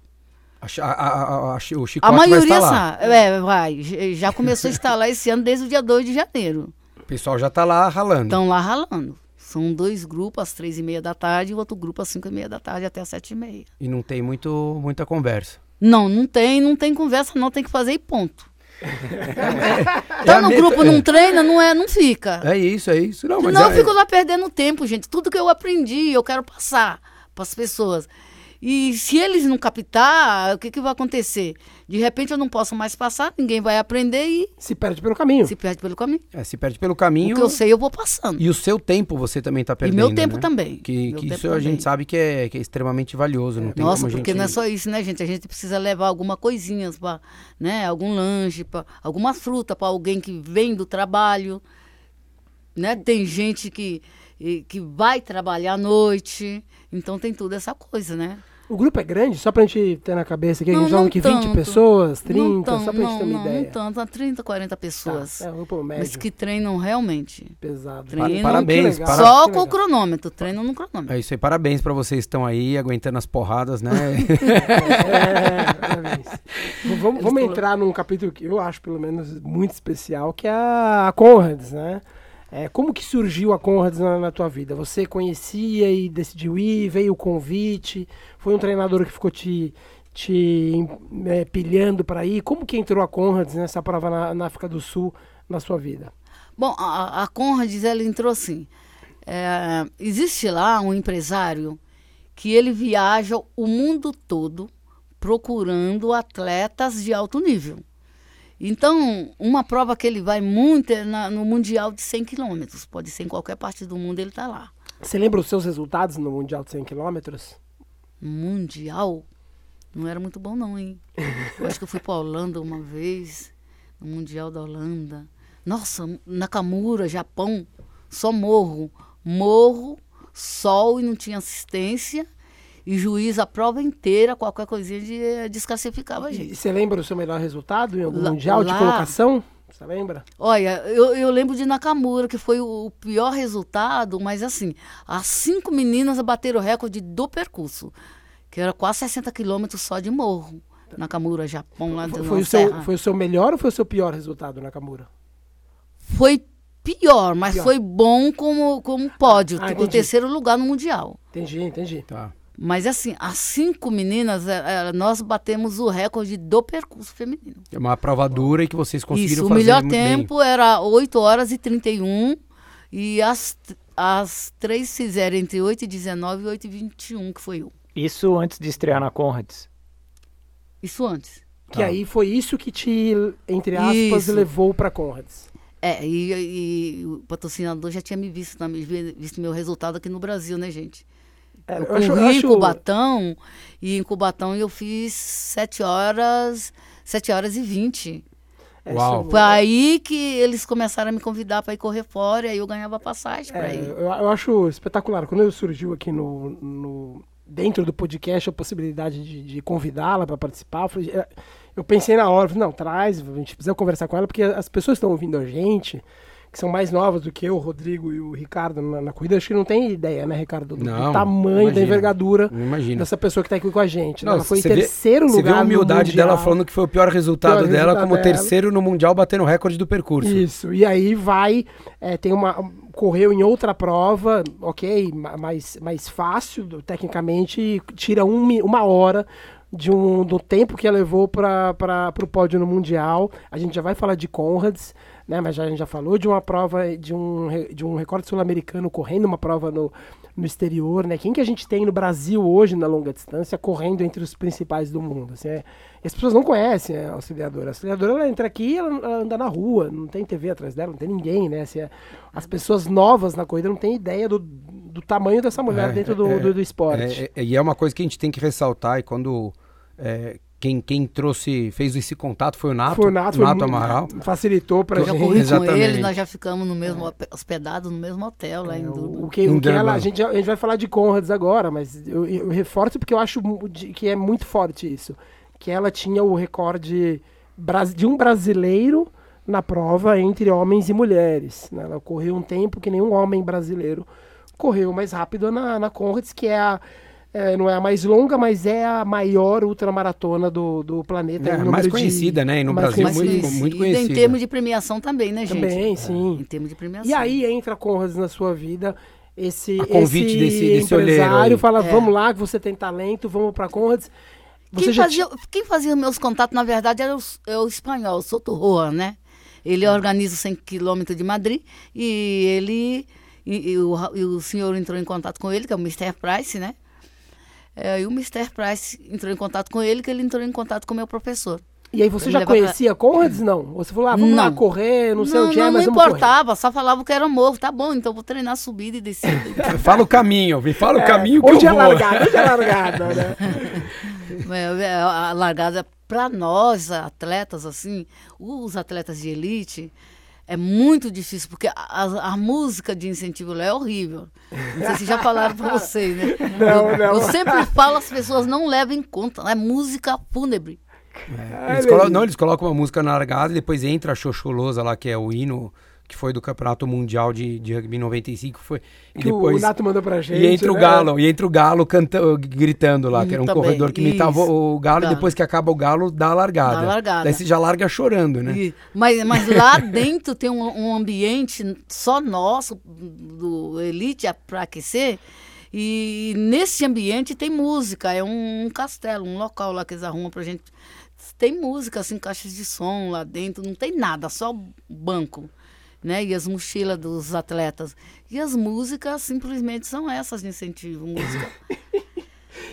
A, a, a, o A chicote vai maioria lá. sabe. É, vai. Já começou a instalar esse ano desde o dia 2 de janeiro. O pessoal já tá lá ralando. Estão lá ralando. São dois grupos às três e meia da tarde e o outro grupo às cinco e meia da tarde até às sete e meia. E não tem muito, muita conversa. Não, não tem, não tem conversa, não, tem que fazer e ponto. É Tá a no grupo, é. não treina, não é, não fica. É isso, é isso. Não, mas Senão é, eu fico lá perdendo tempo, gente. Tudo que eu aprendi, eu quero passar para as pessoas. E se eles não captar, o que, que vai acontecer? De repente eu não posso mais passar, ninguém vai aprender e Se perde pelo caminho. se perde pelo caminho. É, se perde pelo O caminho que eu sei, eu vou passando. e o seu tempo você também está E perdendo. meu tempo né? também. Que, que tempo isso a gente também. sabe que é, que é extremamente valioso. Não tem Nossa, como a porque gente... não é só isso, né, gente? A gente precisa levar alguma coisinha, pra, né? Algum lanche, pra, alguma fruta para alguém que vem do trabalho, né? Tem gente que, e- que vai trabalhar à noite, então tem tudo essa coisa, né? O grupo é grande, só pra gente ter na cabeça aqui, a Não, gente fala não que 20 tanto. pessoas, 30, não tão, só pra gente não, ter uma não, ideia. não tanto, há 30, 40 pessoas. Tá, é um grupo médio, mas que treinam realmente. pesado. Treinam, parabéns, legal, Só que com o cronômetro, treinam no cronômetro. É isso aí, parabéns para vocês que estão aí aguentando as porradas, né? É, parabéns. Vamos vamos entrar num capítulo que eu acho, pelo menos, muito especial, que é a Conrads, né? É, como que surgiu a Conrads na, na tua vida? Você conhecia e decidiu ir, veio o convite, foi um treinador que ficou te, te é, pilhando para ir? Como que entrou a Conrads nessa prova na, na África do Sul na sua vida? Bom, a, a Conrads, ela entrou assim. é, existe lá um empresário que ele viaja o mundo todo procurando atletas de alto nível. Então, uma prova que ele vai muito é na- no Mundial de 100 quilômetros. Pode ser em qualquer parte do mundo, ele está lá. Você lembra os seus resultados no Mundial de 100 km? Mundial? Não era muito bom não, hein? Eu acho que eu fui para Holanda uma vez, no Mundial da Holanda. Nossa, Nakamura, Japão, só morro. Morro, sol e não tinha assistência. E juiz a prova inteira, qualquer coisinha de, eh, desclassificava a E gente. você lembra o seu melhor resultado em algum Lá- Mundial de lá- colocação? Você lembra? Olha, eu, eu lembro de Nakamura, que foi o, o pior resultado, mas assim, as cinco meninas bateram o recorde do percurso, que era quase 60 quilômetros só de morro. Nakamura, Japão, lá Foi, foi o seu, foi o seu melhor ou foi o seu pior resultado na Nakamura? Foi pior, mas Pior. foi bom como, como pódio, Ah, o terceiro lugar no Mundial. Entendi, entendi. Tá. Mas assim, as cinco meninas, eh, eh, nós batemos o recorde do percurso feminino. É uma prova dura e que vocês conseguiram Isso, o fazer melhor muito bem. tempo era 8 horas e 31 e as, as três fizeram entre 8 e 19 e 8 e 21, que foi eu. Isso antes de estrear na Conrads. Isso antes. Que Tá. aí foi isso que te, entre aspas, Isso. levou pra Conrads. É, e, e o patrocinador já tinha me visto, visto meu resultado aqui no Brasil, né, gente? É, Eu eu acho- corri em Cubatão e em Cubatão eu fiz 7 horas, 7 horas e 20. é, Uau. Foi aí que eles começaram a me convidar para ir correr fora e aí eu ganhava passagem para é, ir. eu, eu acho espetacular. Quando surgiu aqui no, no- dentro do podcast a possibilidade de, de convidá-la para participar, eu, falei, é, eu pensei na hora, falei, não, traz, a gente precisa conversar com ela, porque as pessoas estão ouvindo a gente, que são mais novas do que eu, o Rodrigo e o Ricardo na, na corrida, acho que não tem ideia, né, Ricardo, do, do Não, tamanho, da imagina. envergadura Não imagina. dessa pessoa que está aqui com a gente. né? Não, ela foi em você vê- terceiro Você vê lugar a humildade dela falando que foi o pior resultado Pior dela resultado como dela. terceiro no Mundial batendo o recorde do percurso. Isso, e aí vai, é, tem uma, correu em outra prova, ok, ma- mais, mais fácil, do- tecnicamente, e tira um, uma hora de um, do tempo que ela levou para o pódio no Mundial. A gente já vai falar de Conrads, né, mas já, a gente já falou de uma prova, de um, de um recorde sul-americano correndo uma prova no, no exterior, né? Quem que a gente tem no Brasil hoje na longa distância correndo entre os principais do mundo? Assim, é, e as pessoas não conhecem a auxiliadora. A auxiliadora ela entra aqui e ela, ela anda na rua, não tem TV atrás dela, não tem ninguém, né? Assim, é- as pessoas novas na corrida não têm ideia do, do tamanho dessa mulher É, dentro do, é, do, do esporte. É, é- e é uma coisa que a gente tem que ressaltar, e quando é, quem, quem trouxe, fez esse contato foi o Nato, Foi o Nato, foi muito- Amaral. facilitou Eu já gente. corri com ele, nós já ficamos no mesmo, hospedados no mesmo hotel lá em É, Durban. o, que, o que ela, a, gente, a gente vai falar de Conrads agora, mas eu, eu reforço porque eu acho que é muito forte isso. Que ela tinha o recorde de um brasileiro na prova entre homens e mulheres. né? Ela correu um tempo que nenhum homem brasileiro correu mais rápido na, na Conrads, que é a. é, não é a mais longa, mas é a maior ultramaratona do, do planeta. É, em mais de- conhecida, né? E no mais Brasil, muito, conhecida. muito Em conhecida. termos de premiação também, né, gente? Também, sim. Em termos de premiação. E aí entra Conrads na sua vida, esse, A convite esse desse- desse empresário fala, É. vamos lá, que você tem talento, vamos pra Conrads. Você Quem já fazia, quem fazia meus contatos, na verdade, era o, é o espanhol, o Soto Roa, né? Ele organiza os 100 quilômetros de Madrid e ele... E, e o, e o senhor entrou em contato com ele, que é o Mr. Price, né? É, e o Mr. Price entrou em contato com ele, que ele entrou em contato com o meu professor. E aí você Ele já leva pra- conhecia Conrads? Não. Você falou, ah, vamos lá Não. correr, não sei não, onde é, não, mas não vamos correr. importava, só falava que era morro. Tá bom, então vou treinar subida e descida. Fala o caminho, me fala o É, caminho que onde eu é vou. largada? Onde é largada, né? É, é, a largada para nós atletas assim os atletas de elite é muito difícil porque a, a- música de incentivo lá é horrível. Não sei se já falaram para vocês né? Não, eu, não. eu sempre falo as pessoas não levam em conta é música fúnebre. Eles colocam, não, eles colocam uma música na largada e depois entra a Xoxolosa lá, que é o hino que foi do Campeonato Mundial de, de Rugby em 95. Foi, e Que depois, o Nato mandou pra gente. e entra o né? Galo, e entra o Galo canta, gritando lá, que era um também, corredor que imitava isso, o Galo, Galo. e depois que acaba o Galo, dá a largada. Dá a largada. Daí você já larga chorando, né? E- mas, mas lá dentro tem um, um ambiente só nosso, do Elite, para aquecer. E nesse ambiente tem música, é um, um castelo, um local lá que eles arrumam pra gente. Tem música, assim, caixas de som lá dentro, não tem nada, só banco. Né? E as mochilas dos atletas. E as músicas simplesmente são essas de incentivo. Música.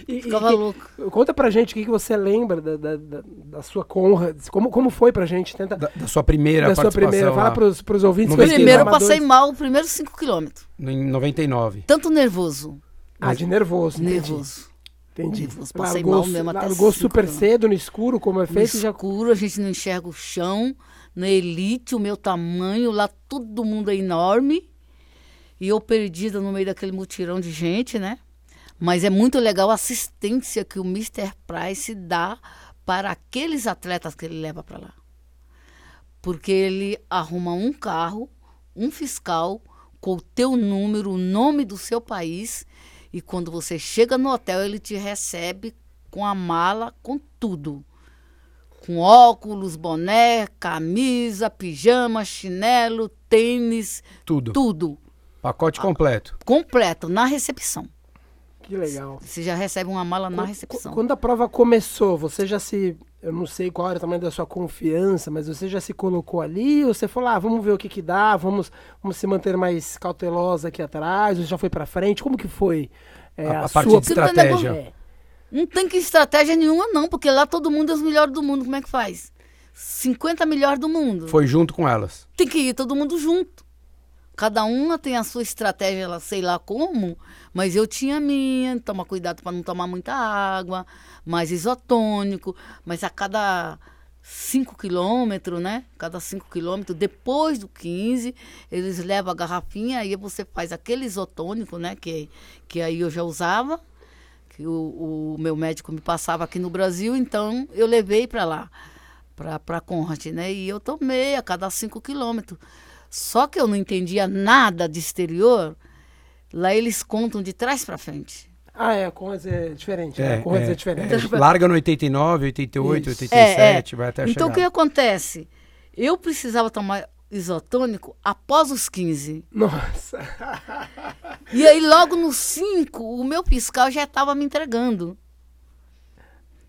E- e Ficava que- louco. Conta pra gente o que, que você lembra da, da, da, da sua Conrads. Como, como foi pra gente? Tenta. Da, da sua primeira da sua primeira. Fala pros, pros ouvintes. No que Primeiro eu passei mal, os primeiros cinco quilômetros. em 99. Tanto nervoso. Ah, de nervoso. Nervoso. Entendi. Nervoso, passei Largou, mal mesmo até largou super cedo no escuro, como é No feito, e já escuro, a gente não enxerga o chão. Na elite, o meu tamanho, lá todo mundo é enorme. E eu perdida no meio daquele mutirão de gente, né? Mas é muito legal a assistência que o Mr. Price dá para aqueles atletas que ele leva para lá. Porque ele arruma um carro, um fiscal, com o teu número, o nome do seu país. E quando você chega no hotel, ele te recebe com a mala, com tudo com óculos, boné, camisa, pijama, chinelo, tênis, Tudo. tudo Pacote Ah. completo. completo na recepção. Que legal. Você já recebe uma mala na recepção. qu- Quando a prova começou, você já se. Eu não sei qual era o tamanho da sua confiança, mas você já se colocou ali? Ou você falou, ah, vamos ver o que que dá, vamos, vamos se manter mais cautelosa aqui atrás? Ou já foi pra frente? Como que foi é, A- a, a parte sua de estratégia. É. Não tem que estratégia nenhuma, não, porque lá todo mundo é os melhores do mundo. Como é que faz? 50 melhores do mundo. Foi junto com elas. Tem que ir todo mundo junto. Cada uma tem a sua estratégia, ela sei lá como, mas eu tinha a minha, tomar cuidado para não tomar muita água, mais isotônico, mas a cada 5 quilômetros, né? Cada 5 quilômetros, depois do 15, eles levam a garrafinha, aí você faz aquele isotônico, né? Que, que aí eu já usava, que o, o meu médico me passava aqui no Brasil, então eu levei para lá, para Conrad, né? E eu tomei a cada 5 quilômetros. Só que eu não entendia nada de exterior, lá eles contam de trás para frente. Ah, é, a Conrads é diferente. né? a Conrads é, diferente. é. Larga no 89, 88, Isso. 87, vai até Então o que chegar. acontece? Eu precisava tomar isotônico após os 15. Nossa. E aí, logo nos 5, o meu fiscal já estava me entregando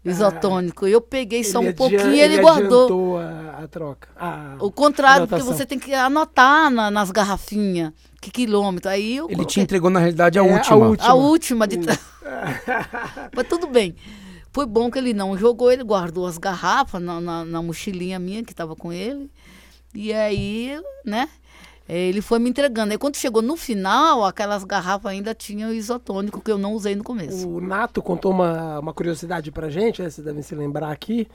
isotônico. Eu peguei só um Ele pouquinho e ele, guardou. adiantou a, a troca. A- O contrário, porque hidratação. você tem que anotar na- nas garrafinhas que quilômetro. Aí eu Ele te entregou, na realidade, a É, a última. última. a última de trás. Mas tudo bem. Foi bom que ele não jogou, ele guardou as garrafas na, na, na mochilinha minha que estava com ele. E aí, né? Ele foi me entregando. Aí quando chegou no final, aquelas garrafas ainda tinham isotônico que eu não usei no começo. O Nato contou uma, uma curiosidade pra gente, né, vocês devem se lembrar aqui.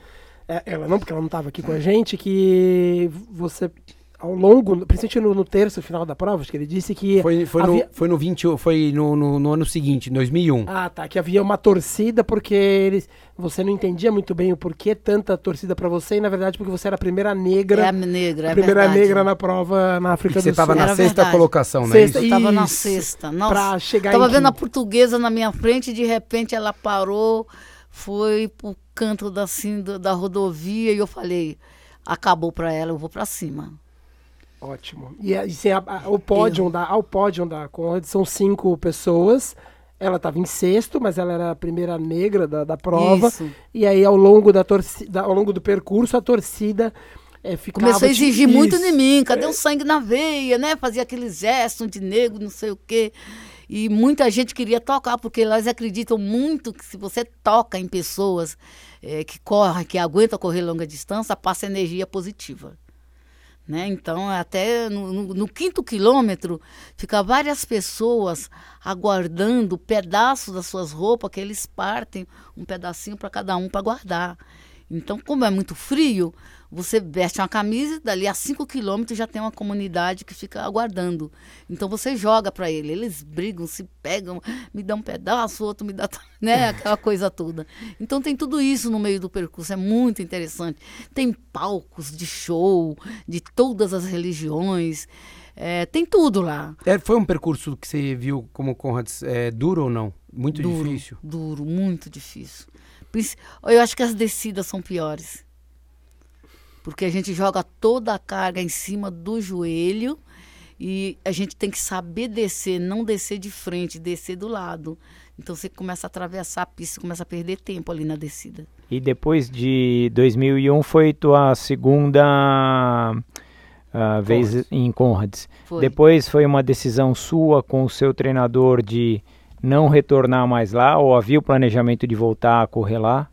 É, ela não, porque ela não estava aqui com a gente, que você, ao longo, principalmente no, no terço final da prova, acho que ele disse que. Foi, foi, havia- no, foi no 20, foi no, no, no ano seguinte, em 2001. Ah, tá. Que havia uma torcida porque eles, você não entendia muito bem o porquê tanta torcida pra você, e na verdade porque você era a primeira negra. É a negra, a é primeira verdade. negra na prova na E África que você do Sul. estava na Era sexta verdade. colocação, né? Sexta, Eu tava na sexta. Nossa. Pra chegar Tava em vendo a quinto. portuguesa na minha frente e de repente ela parou, foi pro canto da, assim, do- da rodovia e eu falei, acabou pra ela, eu vou pra cima. Ótimo. E, a- e sim, a- a- o pódio da, ao pódio da Conrad são cinco pessoas. Ela estava em sexto, mas ela era a primeira negra da, da prova. Isso. E aí, ao longo, da torcida, ao longo do percurso, a torcida ficava... Começou a exigir muito Isso. de mim, cadê o sangue na veia, né? Fazia aquele gesto de negro, não sei o quê. E muita gente queria tocar, porque elas acreditam muito que se você toca em pessoas é, que correm, que aguentam correr longa distância, passa energia positiva. Né? Então, até no, no, no, quinto quilômetro, fica várias pessoas aguardando pedaços das suas roupas, que eles partem um pedacinho para cada um para guardar. Então, como é muito frio, você veste uma camisa e dali a 5 quilômetros já tem uma comunidade que fica aguardando. Então você joga para ele, eles brigam, se pegam, me dá um pedaço, outro me dá, né, aquela coisa toda. Então tem tudo isso no meio do percurso, é muito interessante. Tem palcos de show de todas as religiões. É, tem tudo lá. É, foi um percurso que você viu como Conrad é, duro ou não? Muito duro, difícil? Duro, muito difícil. Eu acho que as descidas são piores porque a gente joga toda a carga em cima do joelho e a gente tem que saber descer, não descer de frente, descer do lado. Então você começa a atravessar a pista, começa a perder tempo ali na descida. E depois de 2001 foi tua segunda uh, vez em Conrads. Foi. Depois foi uma decisão sua com o seu treinador de não retornar mais lá ou havia o planejamento de voltar a correr lá?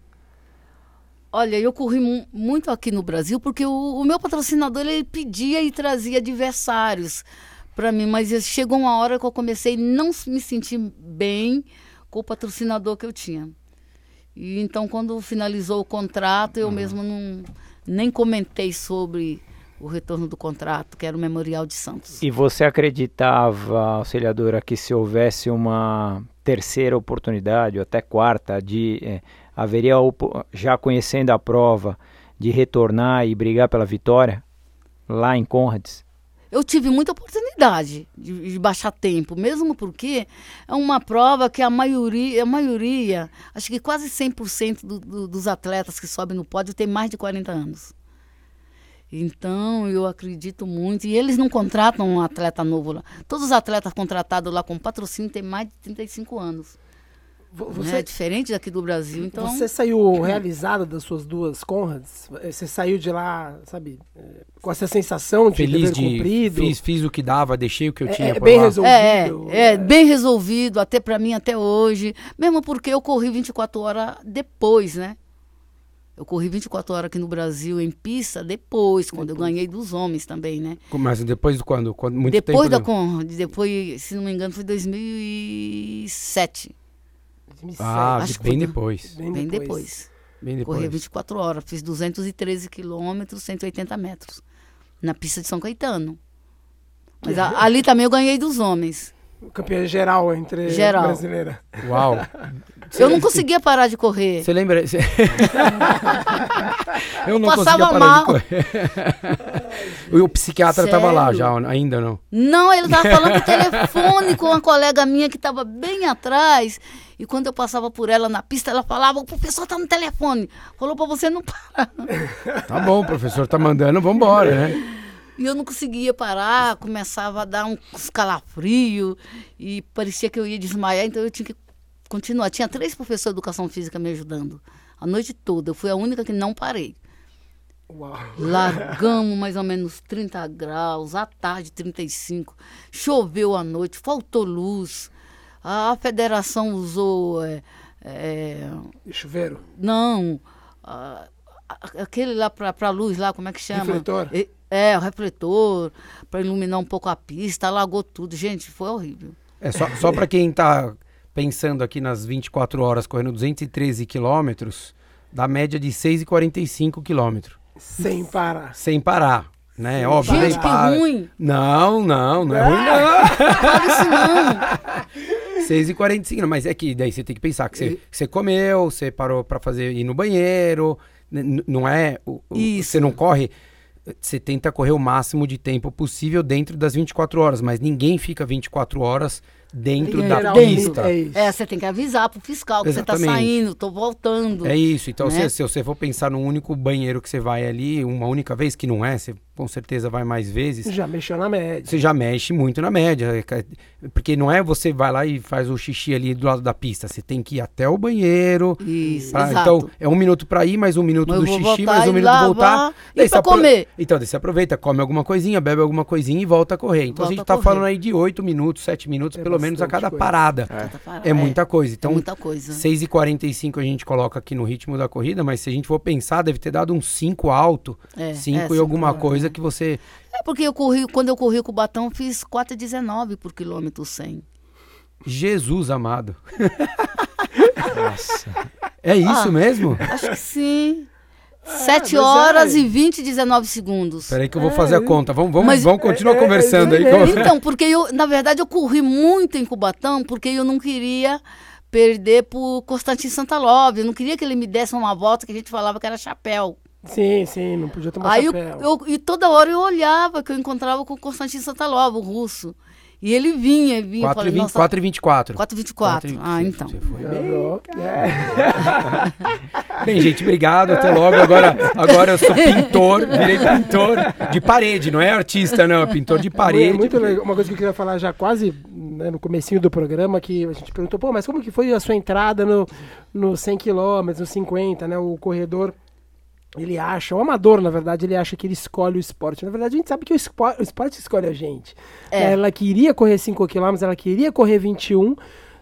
Olha, eu corri mu muito aqui no Brasil porque o, o, meu patrocinador ele pedia e trazia adversários para mim, mas chegou uma hora que eu comecei a não me sentir bem com o patrocinador que eu tinha. E então quando finalizou o contrato, eu uhum. mesmo não nem comentei sobre o retorno do contrato, que era o Memorial de Santos. E você acreditava, auxiliadora, que se houvesse uma terceira oportunidade, ou até quarta, de é, haveria, já conhecendo a prova, de retornar e brigar pela vitória lá em Conrads? Eu tive muita oportunidade de, de, baixar tempo, mesmo porque é uma prova que a maioria, a maioria acho que quase 100% do, do, dos atletas que sobem no pódio tem mais de 40 anos. Então, eu acredito muito. E eles não contratam um atleta novo lá. Todos os atletas contratados lá com patrocínio têm mais de 35 anos. Você, é diferente daqui do Brasil, então... Você saiu realizada das suas duas Conrads? Você saiu de lá, sabe, é, com essa sensação de Feliz de cumprido? Fiz, fiz o que dava, deixei o que eu é, tinha é bem lá. resolvido. É, é, bem resolvido, até para mim, até hoje. Mesmo porque eu corri 24 horas depois, né? Eu corri 24 horas aqui no Brasil em pista depois, quando depois. eu ganhei dos homens também, né? Mas depois de quando? quando muito depois tempo da Conrad, depois, se não me engano, foi 2007. Ah, Acho bem, depois. Bem, bem depois. Bem depois. Corri 24 horas, fiz 213 quilômetros, 180 metros, na pista de São Caetano. Mas a, ali também eu ganhei dos homens. Campeã geral entre geral. brasileira. Uau. eu não conseguia parar de correr. Você lembra? Cê... eu não Passava conseguia parar mal. de correr. o psiquiatra estava lá já, ainda não? Não, ele estava falando por telefone com uma colega minha que estava bem atrás. E quando eu passava por ela na pista, ela falava: o professor tá no telefone. Falou para você não parar. Tá bom, o professor tá mandando, vamos embora, né? E eu não conseguia parar, começava a dar um escalafrio e parecia que eu ia desmaiar, então eu tinha que continuar. Tinha três professores de educação física me ajudando a noite toda. Eu fui a única que não parei. Uau. Largamos mais ou menos 30 graus, à tarde 35. Choveu à noite, faltou luz. A federação usou. É, é, chuveiro? Não. A, aquele lá para a luz lá, como é que chama? Refletor? É, é o refletor, para iluminar um pouco a pista, alagou tudo. Gente, foi horrível. É só, só para quem está pensando aqui nas 24 horas correndo 213 quilômetros, dá média de 6,45 quilômetros. Sem parar. Sem parar. Né? Sem Óbvio, Gente, que para. ruim. Não, não, não é ruim, não. Fala isso não. 6 e 45 mas é que daí você tem que pensar que você, que você comeu, você parou para fazer ir no banheiro, não é? O, Isso. Você não corre você tenta correr o máximo de tempo possível dentro das 24 horas, mas ninguém fica 24 horas dentro da pista. É, é, você tem que avisar pro fiscal que Exatamente. você tá saindo, tô voltando. É isso. Então, né? se, se, você for pensar num único banheiro que você vai ali, uma única vez, que não é, você com certeza vai mais vezes. Já mexeu na média. Você já mexe muito na média. Porque não é você vai lá e faz o xixi ali do lado da pista. Você tem que ir até o banheiro. Isso, pra, exato. Então, é um minuto para ir, mais um minuto Mas do xixi, mais um minuto lavar, voltar. E pra comer. Então, daí você aproveita, come alguma coisinha, bebe alguma coisinha e volta a correr. Então, volta a gente tá falando aí de 8 minutos, 7 minutos, é pelo bastante. Menos a Bastante cada parada. Tá parado. É, muita coisa. Então, Então, muita coisa. 6h45 a gente coloca aqui no ritmo da corrida, mas se a gente for pensar, deve ter dado uns 5 alto. É, 5 é, e cinco, alguma é. coisa que você. É porque eu corri, quando eu corri com o Batão, eu fiz 4,19 por quilômetro 100. Jesus amado. Nossa. É isso Ah. mesmo? Acho que sim. 7 mas horas é. e 20 e 19 segundos. Peraí que eu vou fazer a conta. Vamos, vamos, Mas- vamos continuar é, é, conversando é, aí. é, Então, porque eu, na verdade, eu corri muito em Cubatão, porque eu não queria perder por Constantin Santalov. Eu não queria que ele me desse uma volta que a gente falava que era chapéu. Sim, sim, não podia tomar Aí eu, chapéu. eu- e toda hora eu olhava que eu encontrava com o Constantin Santalov, o russo. E ele vinha, vinha. eu 4 falei, e 20, nossa, 4 e 24. 4,24. Ah, então. Você foi bem. Errou. É. Bem, gente, obrigado. Até logo. Agora, agora eu sou pintor, virei pintor de parede, não é artista, não. É pintor de É parede. muito legal. Uma coisa que eu queria falar já quase né, no comecinho do programa, que a gente perguntou, pô, mas como que foi a sua entrada no, no 100 km, no 50, né? O corredor, ele acha, o amador, na verdade, ele acha que ele escolhe o esporte. Na verdade, a gente sabe que o, espo- o esporte escolhe a gente. É. Ela queria correr 5 km, ela queria correr 21,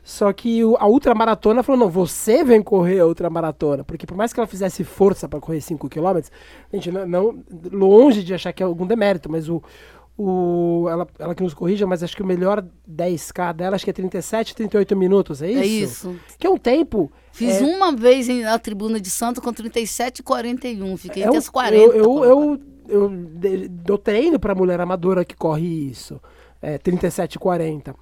só que a ultramaratona falou, não, você vem correr a ultramaratona. Porque por mais que ela fizesse força para correr 5 km, gente, não, não- longe de achar que é algum demérito, mas o, o ela, ela que nos corrija, mas acho que o melhor 10K dela, acho que é 37, 38 minutos, é isso? É isso. Que é um tempo... Fiz é, uma vez em- na tribuna de Santos com 37 e 41. Fiquei é entre um- as 40. Eu, eu, eu, eu dou treino pra mulher amadora que corre isso. É, 37 e 40.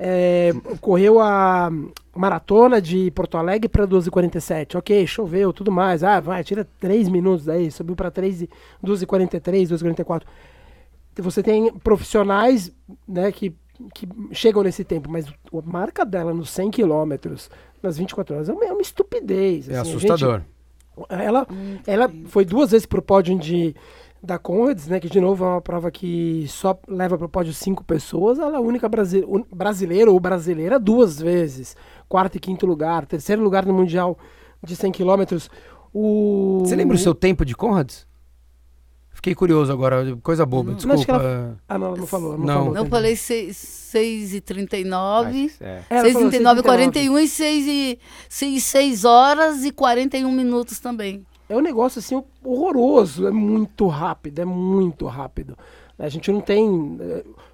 É, correu a maratona de Porto Alegre para 12h47. Ok, choveu, tudo mais. Ah, vai, tira 3 minutos daí. Subiu para 12h43, 12h44. Você tem profissionais né, que, que chegam nesse tempo, mas a marca dela nos 100 quilômetros, nas 24 horas, é uma, é uma estupidez. É assim. A gente- assustador. ela, ela foi duas vezes pro pódio de, da Conrads, né? Que de novo é uma prova que só leva pro pódio cinco pessoas. Ela é a única brasi un- brasileira ou brasileira duas vezes. Quarto e quinto lugar. Terceiro lugar no Mundial de 100 quilômetros. O... Você lembra o seu tempo de Conrads? Fiquei curioso agora, coisa boba, Não, desculpa. acho que ela- Ah, não, ela não falou. Não, Não. falou o Eu tempo. falei 6 e 39. É. Ela 6 falou e 39 6,39. e 41 e 6 e 6, 6 horas e 41 minutos também. É um negócio assim horroroso, é muito rápido, é muito rápido. A gente não tem.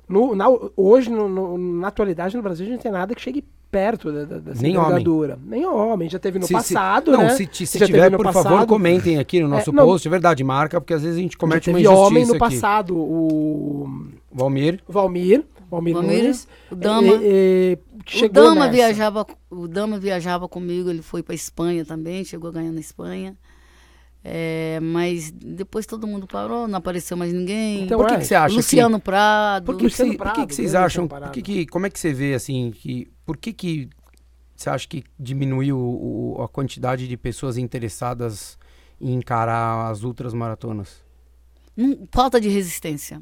No- na- hoje, no- no- na atualidade, no Brasil, a gente não tem nada que chegue perto da, da, dessa Nem homem. envergadura. Nem homem. Já teve no Se- se- passado, não, né? se, se Já tiver, por favor, passado. comentem aqui no nosso É, não. post. É verdade, marca, porque às vezes a gente comete uma teve homem injustiça no aqui. passado. O Valmir, Valmir, Valmir, Valmir, Nunes. o Dama. eh, eh, O Dama, nessa. viajava, o Dama viajava comigo, ele foi para Espanha também, chegou a ganhar na Espanha. É, mas depois todo mundo parou, não apareceu mais ninguém. Então, por que, é, que você acha Luciano que... Prado. Por que, que, Luciano cê- por que Prado, que vocês acham... Por que Prado. que, como é que você vê, assim, que... Por que que você acha que diminuiu o- a quantidade de pessoas interessadas em encarar as ultras maratonas? Não- falta de resistência.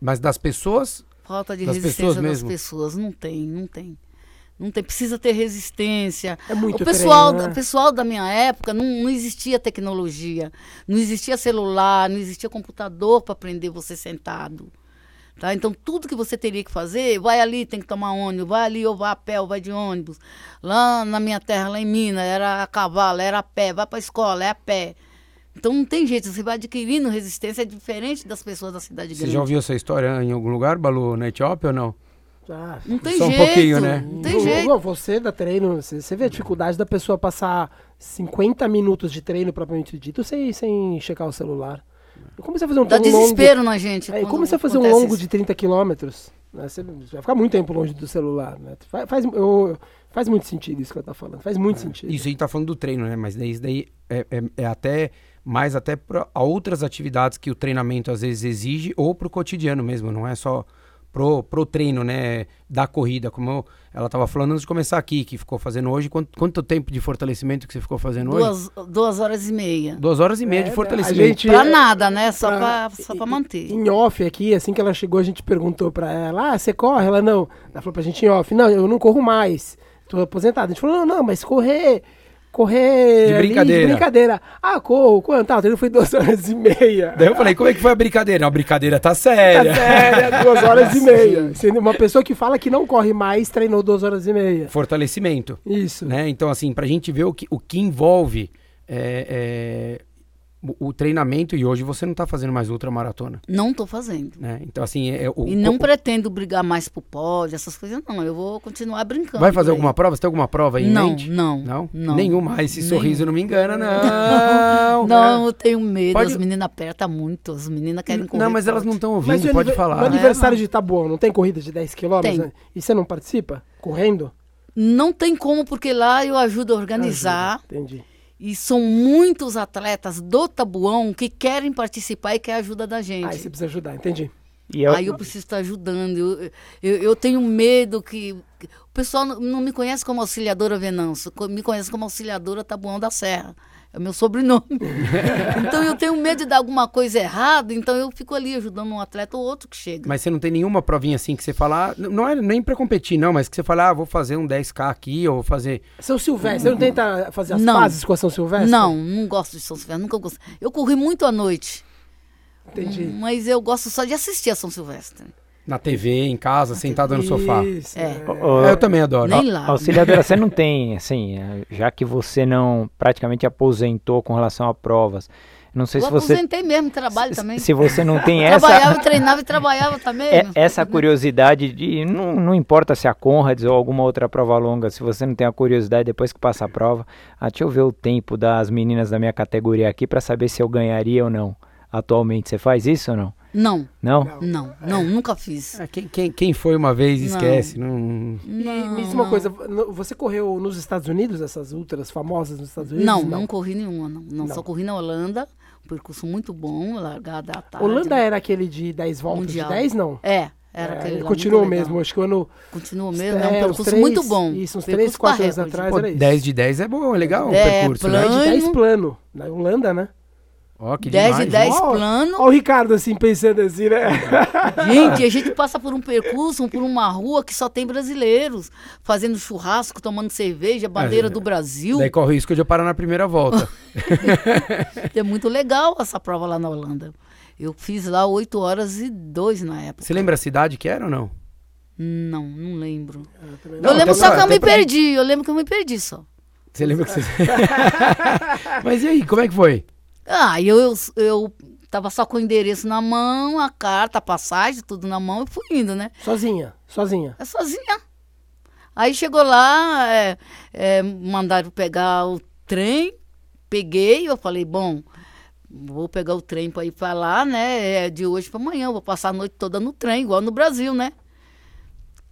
Mas das pessoas... Falta de Das resistência pessoas das mesmo? pessoas. Não tem, não tem. Não tem, precisa ter resistência. É muito o pessoal, treino, né? o pessoal da minha época não, não existia tecnologia, não existia celular, não existia computador para aprender você sentado. Tá? Então, tudo que você teria que fazer, vai ali, tem que tomar ônibus, vai ali, ou vai a pé, ou vai de ônibus. Lá na minha terra, lá em Minas, era a cavalo, era a pé, vai para a escola, é a pé. Então, não tem jeito, você vai adquirindo resistência, é diferente das pessoas da cidade Você grande. já ouviu essa história em algum lugar, Balu, na Etiópia ou não? Já. Não tem Só um jeito, pouquinho, né? não tem Não, jeito. não, você dá treino, você, você vê a dificuldade da pessoa passar 50 minutos de treino propriamente dito sem, sem checar o celular. Como você fazer um Dá um desespero na gente. Longo, é, como você fazer um longo isso. de 30 quilômetros? Né? Você vai ficar muito tempo longe do celular. Né? Faz, faz, eu- faz muito sentido isso que eu tô falando. Faz muito sentido. Isso a gente tá falando do treino, né? Mas daí, isso daí é, é- é até mais até para outras atividades que o treinamento às vezes exige ou pro cotidiano mesmo, não é só pro, pro treino, né, da corrida, como eu- ela tava falando antes de começar aqui, que ficou fazendo hoje, quanto, quanto tempo de fortalecimento que você ficou fazendo hoje? duas, duas horas e meia. Duas horas e meia É, de fortalecimento. gente- Pra nada, né? Só pra- pra, só pra manter. Em off aqui, assim que ela chegou, a gente perguntou pra ela: Ah, você corre? Ela não. Ela falou pra gente em off: Não, eu não corro mais. Tô aposentada. A gente falou: Não, não, mas correr. Correr. De ali, brincadeira. brincadeira. Ah, corro, quanto? Ah, o treino foi duas horas e meia. Daí eu falei, como é que foi a brincadeira? Não, a brincadeira tá Tá séria. séria, duas horas e meia. Sendo uma pessoa que fala que não corre mais, treinou duas horas e meia. Fortalecimento. Isso. né? Então, assim, pra gente ver o que, o que envolve é, é, o, o treinamento, e hoje você não tá fazendo mais ultramaratona, Não tô fazendo. né? Então, assim, é, o, E não o- pretendo brigar mais pro pódio, essas coisas, não. Eu vou continuar brincando. vai fazer alguma prova? Você tem alguma prova aí Não, mente? não, Não? não. Nenhuma. Ah, Esse Nenhum. sorriso não me engana, não. Não, eu tenho medo. Pode- As meninas apertam muito. As meninas querem correr. Não, mas elas não estão ouvindo, pode falar. No aniversário É, de Taboão, não tem corrida de 10 km? Tem. E você não participa? Correndo? Não tem como, porque lá eu ajudo a organizar. Ajuda, Entendi. E são muitos atletas do Tabuão que querem participar e querem a ajuda da gente. Aí você precisa ajudar, entendi. E eu, Aí eu preciso estar ajudando. Eu, eu, eu tenho medo que. O pessoal não, não me conhece como auxiliadora Venâncio, co- me conhece como auxiliadora Tabuão da Serra. É o meu sobrenome. então eu tenho medo de dar alguma coisa errada, então eu fico ali ajudando um atleta ou outro que chega. Mas você não tem nenhuma provinha assim que você fala, ah, não é nem pra competir, não, mas que você fala, ah, vou fazer um 10K aqui, ou vou fazer. São Silvestre, você não tenta fazer as Não. pazes com a São Silvestre? Não, não gosto de São Silvestre, nunca gostei. Eu corri muito à noite, Entendi. mas eu gosto só de assistir a São Silvestre. Na TV, em casa, sentada no sofá. Isso, É. Ô, É, eu também adoro. Nem lá. Auxiliadora, você não tem, assim, eh, já que você não praticamente aposentou com relação a provas, não sei Eu se você aposentei mesmo, trabalho também. se você não tem essa Trabalhava, treinava e trabalhava também. é- essa curiosidade de não, não importa se a Conrads ou alguma outra prova longa, se você não tem a curiosidade depois que passa a prova, ah, deixa eu ver o tempo das meninas da minha categoria aqui para saber se eu ganharia ou não. Atualmente você faz isso ou não? Não, Não? não, não, nunca fiz. É, quem, quem, quem foi uma vez Não. esquece. Não... E me diz uma coisa, você correu nos Estados Unidos, essas ultras famosas nos Estados Unidos? Não, não, corri nenhuma, não. não. Não. Só corri na Holanda, um percurso muito bom, largada à tarde. Holanda era aquele de 10 voltas Mundial. de 10, não? É, era É, aquele continuou mesmo, acho que o ano... Continua mesmo, é um É, percurso três- muito bom. Isso, uns Percurso 3, 4 anos atrás Pô, era isso. 10 de 10 é bom, é legal o É, percurso, Dez plano. de 10 plano, na Holanda, né? Ó, que 10 de demais. 10 Ó, plano. Ó o Ricardo assim, pensando assim, né? Gente, a gente passa por um percurso, por uma rua que só tem brasileiros, fazendo churrasco, tomando cerveja, bandeira É, do Brasil. Daí corre o risco de eu parar na primeira volta. É muito legal essa prova lá na Holanda. Eu fiz lá 8 horas e 2 na época. Você lembra a cidade que era ou não? Não, não lembro. também Não, eu lembro só pra- que eu me pra- perdi. Eu lembro que eu me perdi só. Você lembra que você. Mas e aí, como é que foi? Ah, eu, eu, eu tava só com o endereço na mão, a carta, a passagem, tudo na mão e fui indo, né? Sozinha, sozinha. É sozinha. Aí chegou lá, é, é, mandaram pegar o trem, peguei, eu falei, bom, vou pegar o trem para ir para lá, né? É de hoje para amanhã, vou passar a noite toda no trem, igual no Brasil, né?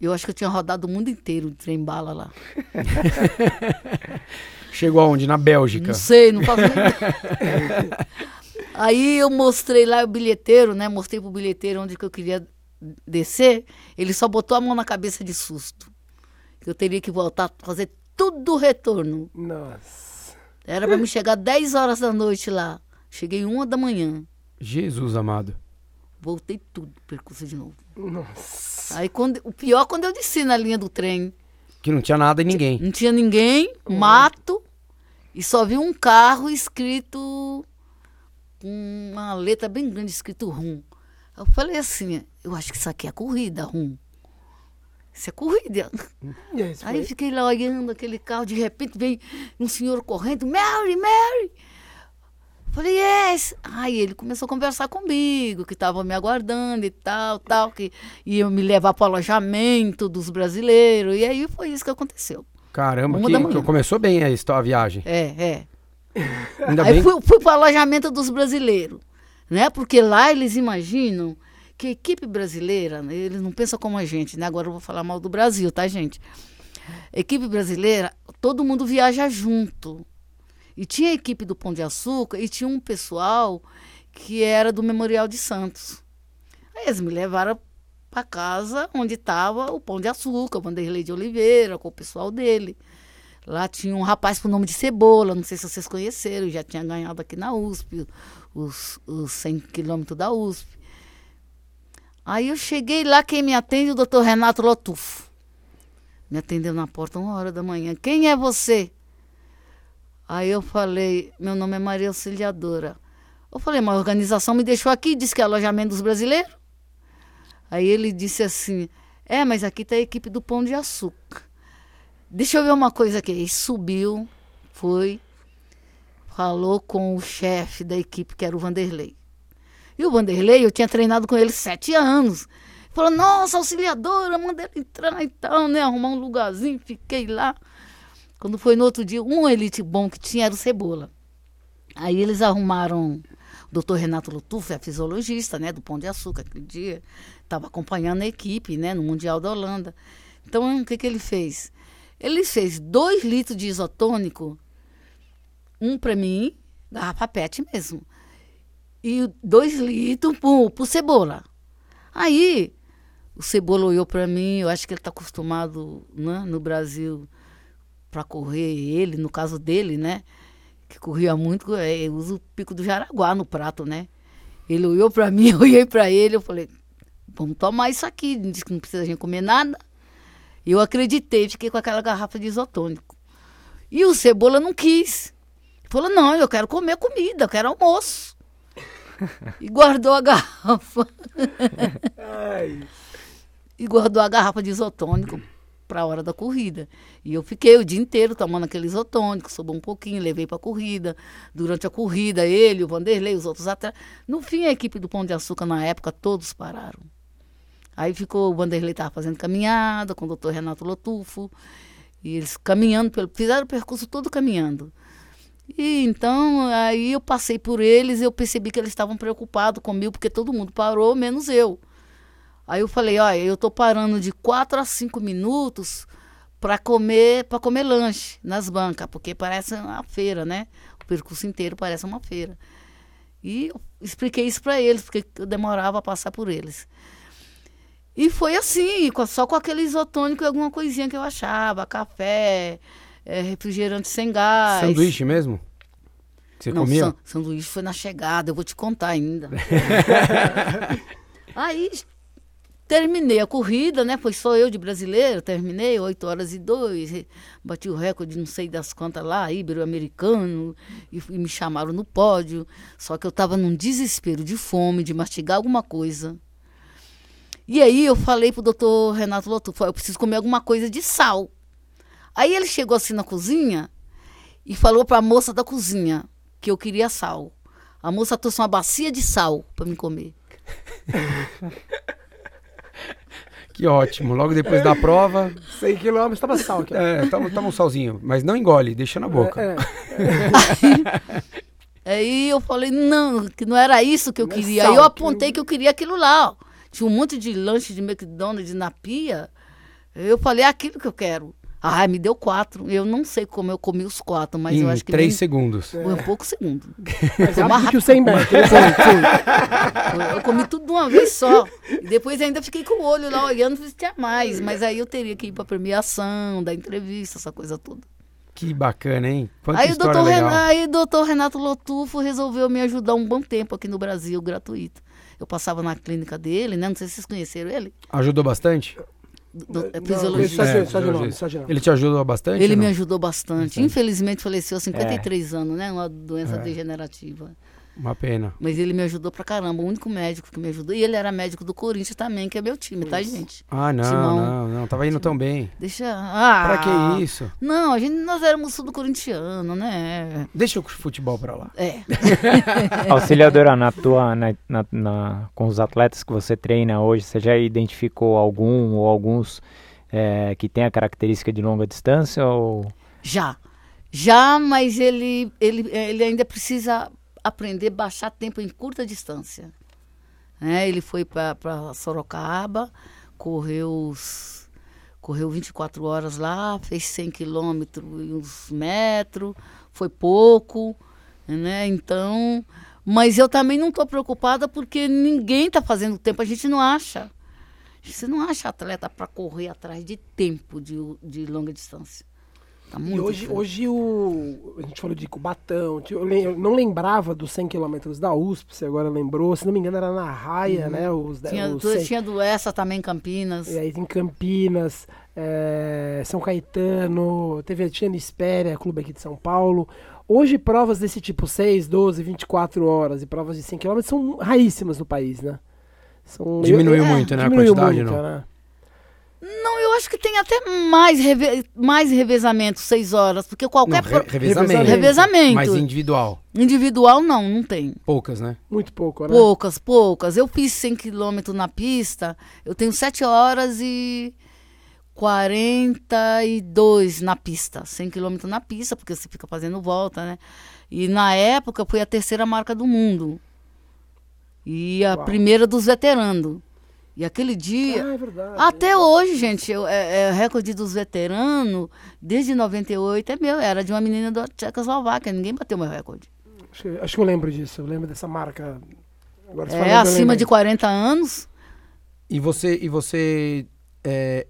Eu acho que eu tinha rodado o mundo inteiro de trem bala lá. Chegou aonde? Na Bélgica. Não sei, não faço. Aí eu mostrei lá o bilheteiro, né? Mostrei pro bilheteiro onde que eu queria descer. Ele só botou a mão na cabeça de susto. Eu teria que voltar, fazer tudo o retorno. Nossa. Era para me chegar 10 horas da noite lá. Cheguei uma da manhã. Jesus amado. Voltei tudo, percurso de novo. Nossa. Aí quando, o pior quando eu desci na linha do trem. Que não tinha nada e ninguém. Não tinha ninguém, mato, e só vi um carro escrito com uma letra bem grande, escrito rum. Eu falei assim, eu acho que isso aqui é corrida, rum. Isso é corrida. E aí, fiquei lá olhando aquele carro, de repente vem um senhor correndo, Mary, Mary! Falei, yes! Aí ele começou a conversar comigo, que estava me aguardando e tal, tal, que ia me levar para o alojamento dos brasileiros. E aí foi isso que aconteceu. Caramba, Uma que, que começou bem a, histó- a viagem. É, é. Ainda Aí bem. fui, fui para o alojamento dos brasileiros, né? Porque lá eles imaginam que a equipe brasileira, né, eles não pensam como a gente, né? Agora eu vou falar mal do Brasil, tá, gente? Equipe brasileira, todo mundo viaja junto. E tinha a equipe do Pão de Açúcar e tinha um pessoal que era do Memorial de Santos. Aí eles me levaram para casa onde estava o Pão de Açúcar, o Vanderlei de Oliveira, com o pessoal dele. Lá tinha um rapaz com o nome de Cebola, não sei se vocês conheceram, já tinha ganhado aqui na USP, os, os 100 quilômetros da USP. Aí eu cheguei lá, quem me atende? O doutor Renato Lotufo. Me atendeu na porta uma hora da manhã. Quem é você? Aí eu falei, meu nome é Maria Auxiliadora. Eu falei, mas a organização me deixou aqui, disse que é alojamento dos brasileiros. Aí ele disse assim, é, mas aqui tá a equipe do Pão de Açúcar. Deixa eu ver uma coisa aqui. Ele subiu, foi, falou com o chefe da equipe, que era o Vanderlei. E o Vanderlei, eu tinha treinado com ele sete anos. Falou, nossa, auxiliadora, manda ele entrar e tal, né? Arrumar um lugarzinho, fiquei lá. Quando foi no outro dia, um elite bom que tinha era o Cebola. Aí eles arrumaram o doutor Renato Lutuf, é fisiologista, né, do Pão de Açúcar, aquele dia. Estava acompanhando a equipe, né, no Mundial da Holanda. Então, o que, que ele fez? Ele fez dois litros de isotônico, um para mim, garrafa PET mesmo, e dois litros pro, pro Cebola. Aí, o Cebola olhou para mim, eu acho que ele está acostumado né, no Brasil para correr, ele, no caso dele, né? Que corria muito, é, usa o pico do Jaraguá no prato, né? Ele olhou para mim, eu olhei para ele, eu falei, vamos tomar isso aqui, disse que não precisa a gente comer nada. Eu acreditei, fiquei com aquela garrafa de isotônico. E o Cebola não quis. Falou, não, eu quero comer comida, eu quero almoço. e guardou a garrafa. e guardou a garrafa de isotônico para a hora da corrida. E eu fiquei o dia inteiro tomando aquele isotônico, sobrou um pouquinho, levei para a corrida. Durante a corrida, ele, o Vanderlei, os outros atletas. No fim, a equipe do Pão de Açúcar, na época, todos pararam. Aí ficou, o Vanderlei estava fazendo caminhada com o doutor Renato Lotufo, e eles caminhando, pelo, fizeram o percurso todo caminhando. E então, aí eu passei por eles e eu percebi que eles estavam preocupados comigo, porque todo mundo parou, menos eu. Aí eu falei, olha, eu tô parando de 4 a 5 minutos para comer, para comer lanche nas bancas, porque parece uma feira, né? O percurso inteiro parece uma feira. E eu expliquei isso para eles, porque eu demorava a passar por eles. E foi assim, só com aquele isotônico e alguma coisinha que eu achava, café, é, refrigerante sem gás. Sanduíche mesmo? Você Não, comia? san- sanduíche foi na chegada, eu vou te contar ainda. Aí terminei a corrida, né? Foi só eu de brasileiro, terminei 8 horas e 2, bati o recorde não sei das quantas lá, ibero-americano, e, e me chamaram no pódio. Só que eu estava num desespero de fome, de mastigar alguma coisa. E aí eu falei pro doutor Renato Lotufo, eu preciso comer alguma coisa de sal. Aí ele chegou assim na cozinha e falou para a moça da cozinha que eu queria sal. A moça trouxe uma bacia de sal para me comer. Que ótimo. Logo depois da prova, 100 quilômetros, tava sal aqui. é, toma, toma um salzinho, mas não engole, deixa na boca. É, Aí eu falei, não, que não era isso que eu Não é queria. sal, Aí eu que apontei que eu queria aquilo lá. ó. Tinha um monte de lanche de McDonald's na pia. Eu falei, é aquilo que eu quero. Ah, me deu quatro. Eu não sei como eu comi os quatro, mas em eu acho que três nem- segundos. foi um pouco segundo. mais Foi uma rápido que o 100 metros. Eu, eu comi tudo de uma vez só. E depois ainda fiquei com o olho lá olhando se tinha mais. Mas aí eu teria que ir pra premiação, da entrevista, essa coisa toda. Que bacana, hein? Quanta Aí o, história doutor legal. Renato, aí o doutor Renato Lotufo resolveu me ajudar um bom tempo aqui no Brasil, gratuito. Eu passava na clínica dele, né? Não sei se vocês conheceram ele. Ajudou bastante? Do, é Não. Só É, só de nome. Ele te ajudou bastante? Ele me ajudou bastante. Infelizmente faleceu aos 53 anos, né? Uma doença É. degenerativa. Uma pena. Mas ele me ajudou pra caramba, o único médico que me ajudou. E ele era médico do Corinthians também, que é meu time, tá, gente? Ah, não, Timão. não, não. Tava indo tão bem. Deixa. Ah! Pra que isso? Não, a gente, nós éramos tudo corintiano, né? Deixa o futebol pra lá. É. Auxiliadora, na tua, na, na- na- com os atletas que você treina hoje, você já identificou algum ou alguns eh, que tem a característica de longa distância? Ou... Já. Já, mas ele, ele, ele ainda precisa aprender a baixar tempo em curta distância. Né? Ele foi para Sorocaba, correu, correu 24 horas lá, fez 100 quilômetros e uns metros, foi pouco, né? Então, mas eu também não estou preocupada porque ninguém está fazendo tempo, a gente não acha. Você não acha atleta para correr atrás de tempo de, de longa distância. Tá E hoje, diferente. hoje o. A gente falou de Cubatão. Eu, lem- eu não lembrava dos 100 quilômetros da USP, você agora lembrou. Se não me engano, era na Raia, né? Os, Uhum. Tinha, os tu- 100. tinha do essa também em Campinas. E aí tem Campinas, é, São Caetano, teve tinha no Espéria, clube aqui de São Paulo. Hoje, provas desse tipo, 6, 12, 24 horas e provas de 100 km são raríssimas no país, né? São, Diminuiu É, muito, né? A diminuiu quantidade, muito, não. né? Não, eu acho que tem até mais, reve- mais revezamento, seis horas, porque Não, qualquer re- pro- revezamento. revezamento Mas individual. individual não, não tem. Poucas, né? Muito pouco, né? Poucas, poucas. Eu fiz 100 quilômetros na pista, eu tenho 7 horas e 42 na pista. 100 quilômetros na pista, porque você fica fazendo volta, né? E na época foi a terceira marca do mundo. E a Uau. primeira dos veteranos. E aquele dia. Ah, é verdade. Até hoje, gente, eu, é, é recorde dos veteranos, desde 98 é meu, era de uma menina da Tchecoslováquia, ninguém bateu meu recorde. Acho, que- acho que eu lembro disso, eu lembro dessa marca. Agora É, falando, acima de 40 anos. E você, e você é,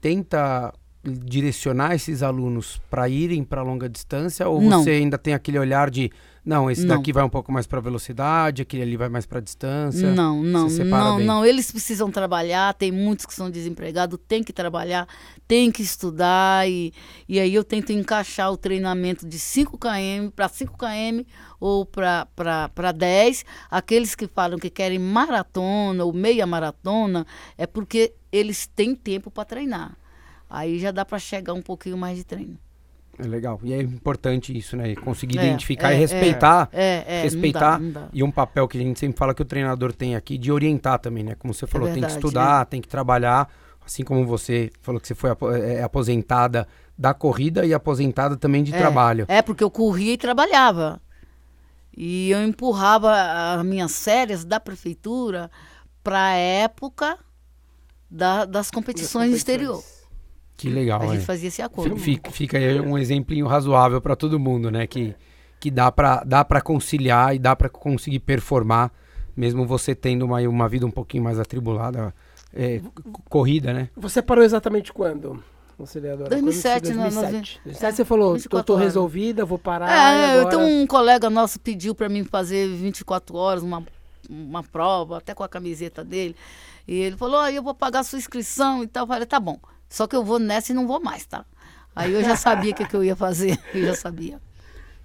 tenta direcionar esses alunos para irem para longa distância ou Não. você ainda tem aquele olhar de não, esse Não. daqui vai um pouco mais para velocidade, aquele ali vai mais para distância? Não, não, não, bem. não. Eles precisam trabalhar, tem muitos que são desempregados, tem que trabalhar, tem que estudar. E, e aí eu tento encaixar o treinamento de 5 km para 5 km ou para 10. Aqueles que falam que querem maratona ou meia maratona, é porque eles têm tempo para treinar. Aí já dá para chegar um pouquinho mais de treino. É legal. E é importante isso, né? Conseguir É, identificar é, e respeitar. É, é, respeitar não dá, não dá. E um papel que a gente sempre fala que o treinador tem aqui de orientar também, né? Como você falou, tem que verdade, estudar, tem que trabalhar. Assim como você falou que você foi apo- é, aposentada da corrida e aposentada também de É, trabalho. É, porque eu corria e trabalhava. E eu empurrava as minhas férias da prefeitura para a época da- das competições no exterior. Que legal, A é. gente fazia esse acordo. Fica, fica aí um exemplinho razoável para todo mundo, né? Que, que dá para dá pra conciliar e dá para conseguir performar, mesmo você tendo uma, uma vida um pouquinho mais atribulada, é, corrida, né? Você parou exatamente quando, auxiliadora? 2007, Quando- na- 2007. na- 2007 você falou, 24 tô horas. resolvida, vou parar É, eu agora... tenho um colega nosso pediu para mim fazer 24 horas, uma, uma prova, até com a camiseta dele. E ele falou, ah, eu vou pagar a sua inscrição e tal. Eu falei, tá bom. Só que eu vou nessa e não vou mais, tá? Aí eu já sabia o que, que eu ia fazer. Eu já sabia.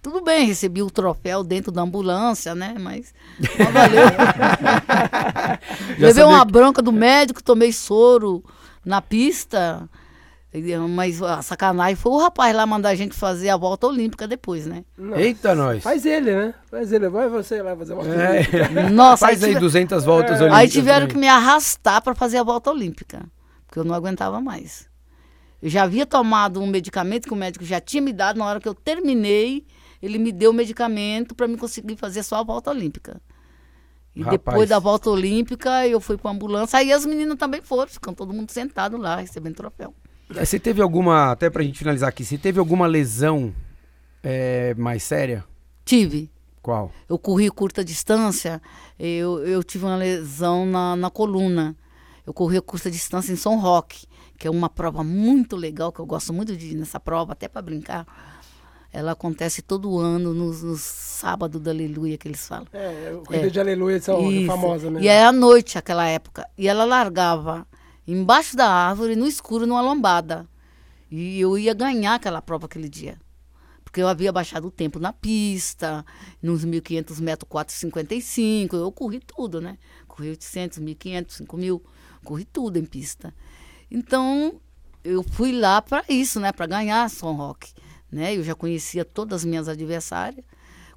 Tudo bem, recebi o troféu dentro da ambulância, né? Mas não valeu. Já Levei uma que- bronca do médico, tomei soro na pista. E, Mas a sacanagem foi o rapaz lá mandar a gente fazer a volta olímpica depois, né? Não, Eita, nós! Faz ele, né? Faz ele, vai você lá fazer uma É. Nossa, Faz aí aí tive- 200 voltas É. olímpicas. Aí tiveram que também. me arrastar para fazer a volta olímpica, porque eu não aguentava mais. Eu já havia tomado um medicamento que o médico já tinha me dado na hora que eu terminei, ele me deu o medicamento para me conseguir fazer só a volta olímpica. E Rapaz. depois da volta olímpica, eu fui para ambulância, aí as meninas também foram, ficam todo mundo sentado lá, recebendo troféu. É, Você teve alguma, até pra gente finalizar aqui, você teve alguma lesão é, mais séria? Tive. Qual? eu corri curta distância, eu, eu tive uma lesão na, na coluna. Eu corri a curta distância em São Roque, que é uma prova muito legal, que eu gosto muito de ir nessa prova, até para brincar. Ela acontece todo ano, nos, nos sábados da Aleluia, que eles falam. É, o Corrida de Aleluia de São Roque, Isso. famosa mesmo. E é à noite, aquela época. E ela largava embaixo da árvore, no escuro, numa lombada. E eu ia ganhar aquela prova aquele dia. Porque eu havia baixado o tempo na pista, nos 1.500 metros 4,55. Eu corri tudo, né? Corri 800, 1.500, 5.000. Corri tudo em pista. Então, eu fui lá para isso, né? Para ganhar São Roque. Né? Eu já conhecia todas as minhas adversárias.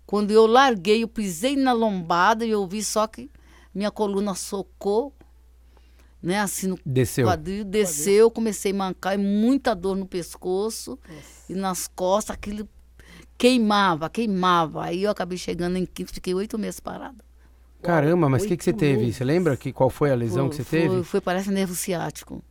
Quando eu larguei, eu pisei na lombada e eu vi só que minha coluna socou, né? Assim no Desceu. quadril, desceu, comecei a mancar e muita dor no pescoço e nas costas, aquilo queimava, queimava. Aí eu acabei chegando em quinto, fiquei oito meses parada. Caramba, mas o que, que você teve? Você lembra que, qual foi a lesão que você foi, teve? Foi, parece nervo ciático.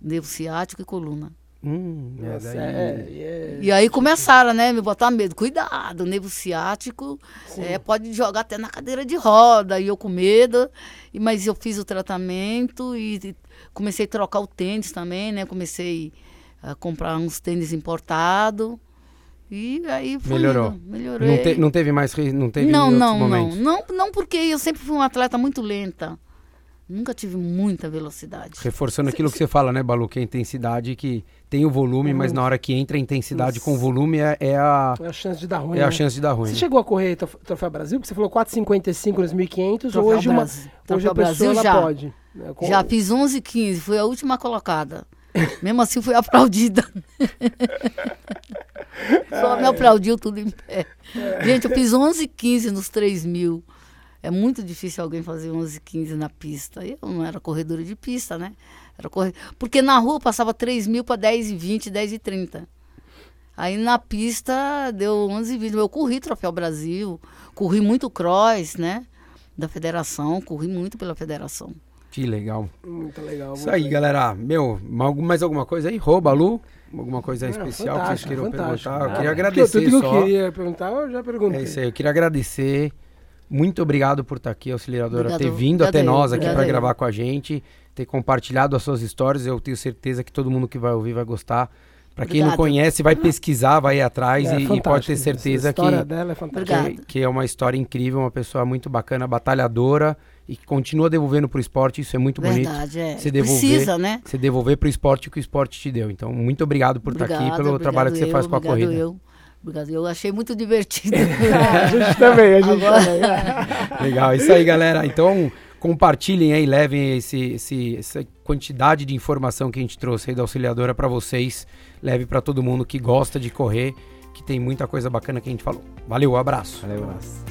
Nervo ciático e coluna. Hum, é, Nossa, daí- é, é. E aí começaram, né, me botar medo. Cuidado, nervo ciático é, pode jogar até na cadeira de roda. E eu com medo, e, mas eu fiz o tratamento e, e comecei a trocar o tênis também, né? Comecei a comprar uns tênis importados. E aí foi Melhorou. indo, melhorei. Não, te- não teve mais. Não teve não, não, não, não. Não, porque eu sempre fui uma atleta muito lenta. Nunca tive muita velocidade. Reforçando aquilo que você fala, né, Balu? Que a intensidade que tem o volume, mas na hora que entra a intensidade com o volume é, é a, É a chance de dar ruim. é a né? chance de dar ruim. Você né? chegou a correr trof- Troféu Brasil? Porque você falou 4,55 nos 1.500. Troféu Hoje, uma, Brasil. hoje Troféu a pessoa Brasil já. pode. né? Com- Já fiz 11 15, fui a última colocada. Mesmo assim fui aplaudida. Só me aplaudiu tudo em pé. Gente, eu fiz 11 15 nos 3 mil. É muito difícil alguém fazer 11 15 na pista. Eu não era corredora de pista, né? Era corre... Porque na rua passava 3 mil para 10 e 20, 10 e 30. Aí na pista deu 11 e 20. Eu corri Troféu Brasil, corri muito cross, né? Da federação, corri muito pela federação. Que legal. Muito legal. Isso muito aí, legal. galera. Meu, ma- mais alguma coisa aí? Rô, Balu? Alguma coisa Não, especial que vocês queiram fantástico. perguntar? Eu queria agradecer Tudo que eu queria perguntar, eu já perguntei. É isso aí, eu queria agradecer. Muito obrigado por estar aqui, auxiliadora, Obrigado- ter vindo até nós aqui para gravar com a gente, ter compartilhado as suas histórias. Eu tenho certeza que todo mundo que vai ouvir vai gostar. Para quem não conhece, vai pesquisar, vai ir atrás É e- e, pode ter certeza que, é que, que é uma história incrível, uma pessoa muito bacana, batalhadora e que continua devolvendo pro esporte. Isso é muito bonito. Verdade, é. Se devolver, Precisa, né? Você devolver pro esporte o que o esporte te deu. Então, muito obrigado por estar aqui, pelo trabalho que você obrigado faz eu, com a obrigado corrida. Eu. Obrigado, eu achei muito divertido. a gente também, a gente Agora- também. Legal, isso aí, galera. Então, compartilhem aí, levem esse, esse- essa quantidade de informação que a gente trouxe aí da auxiliadora para vocês. Leve para todo mundo que gosta de correr, que tem muita coisa bacana que a gente falou. Valeu, abraço. Valeu.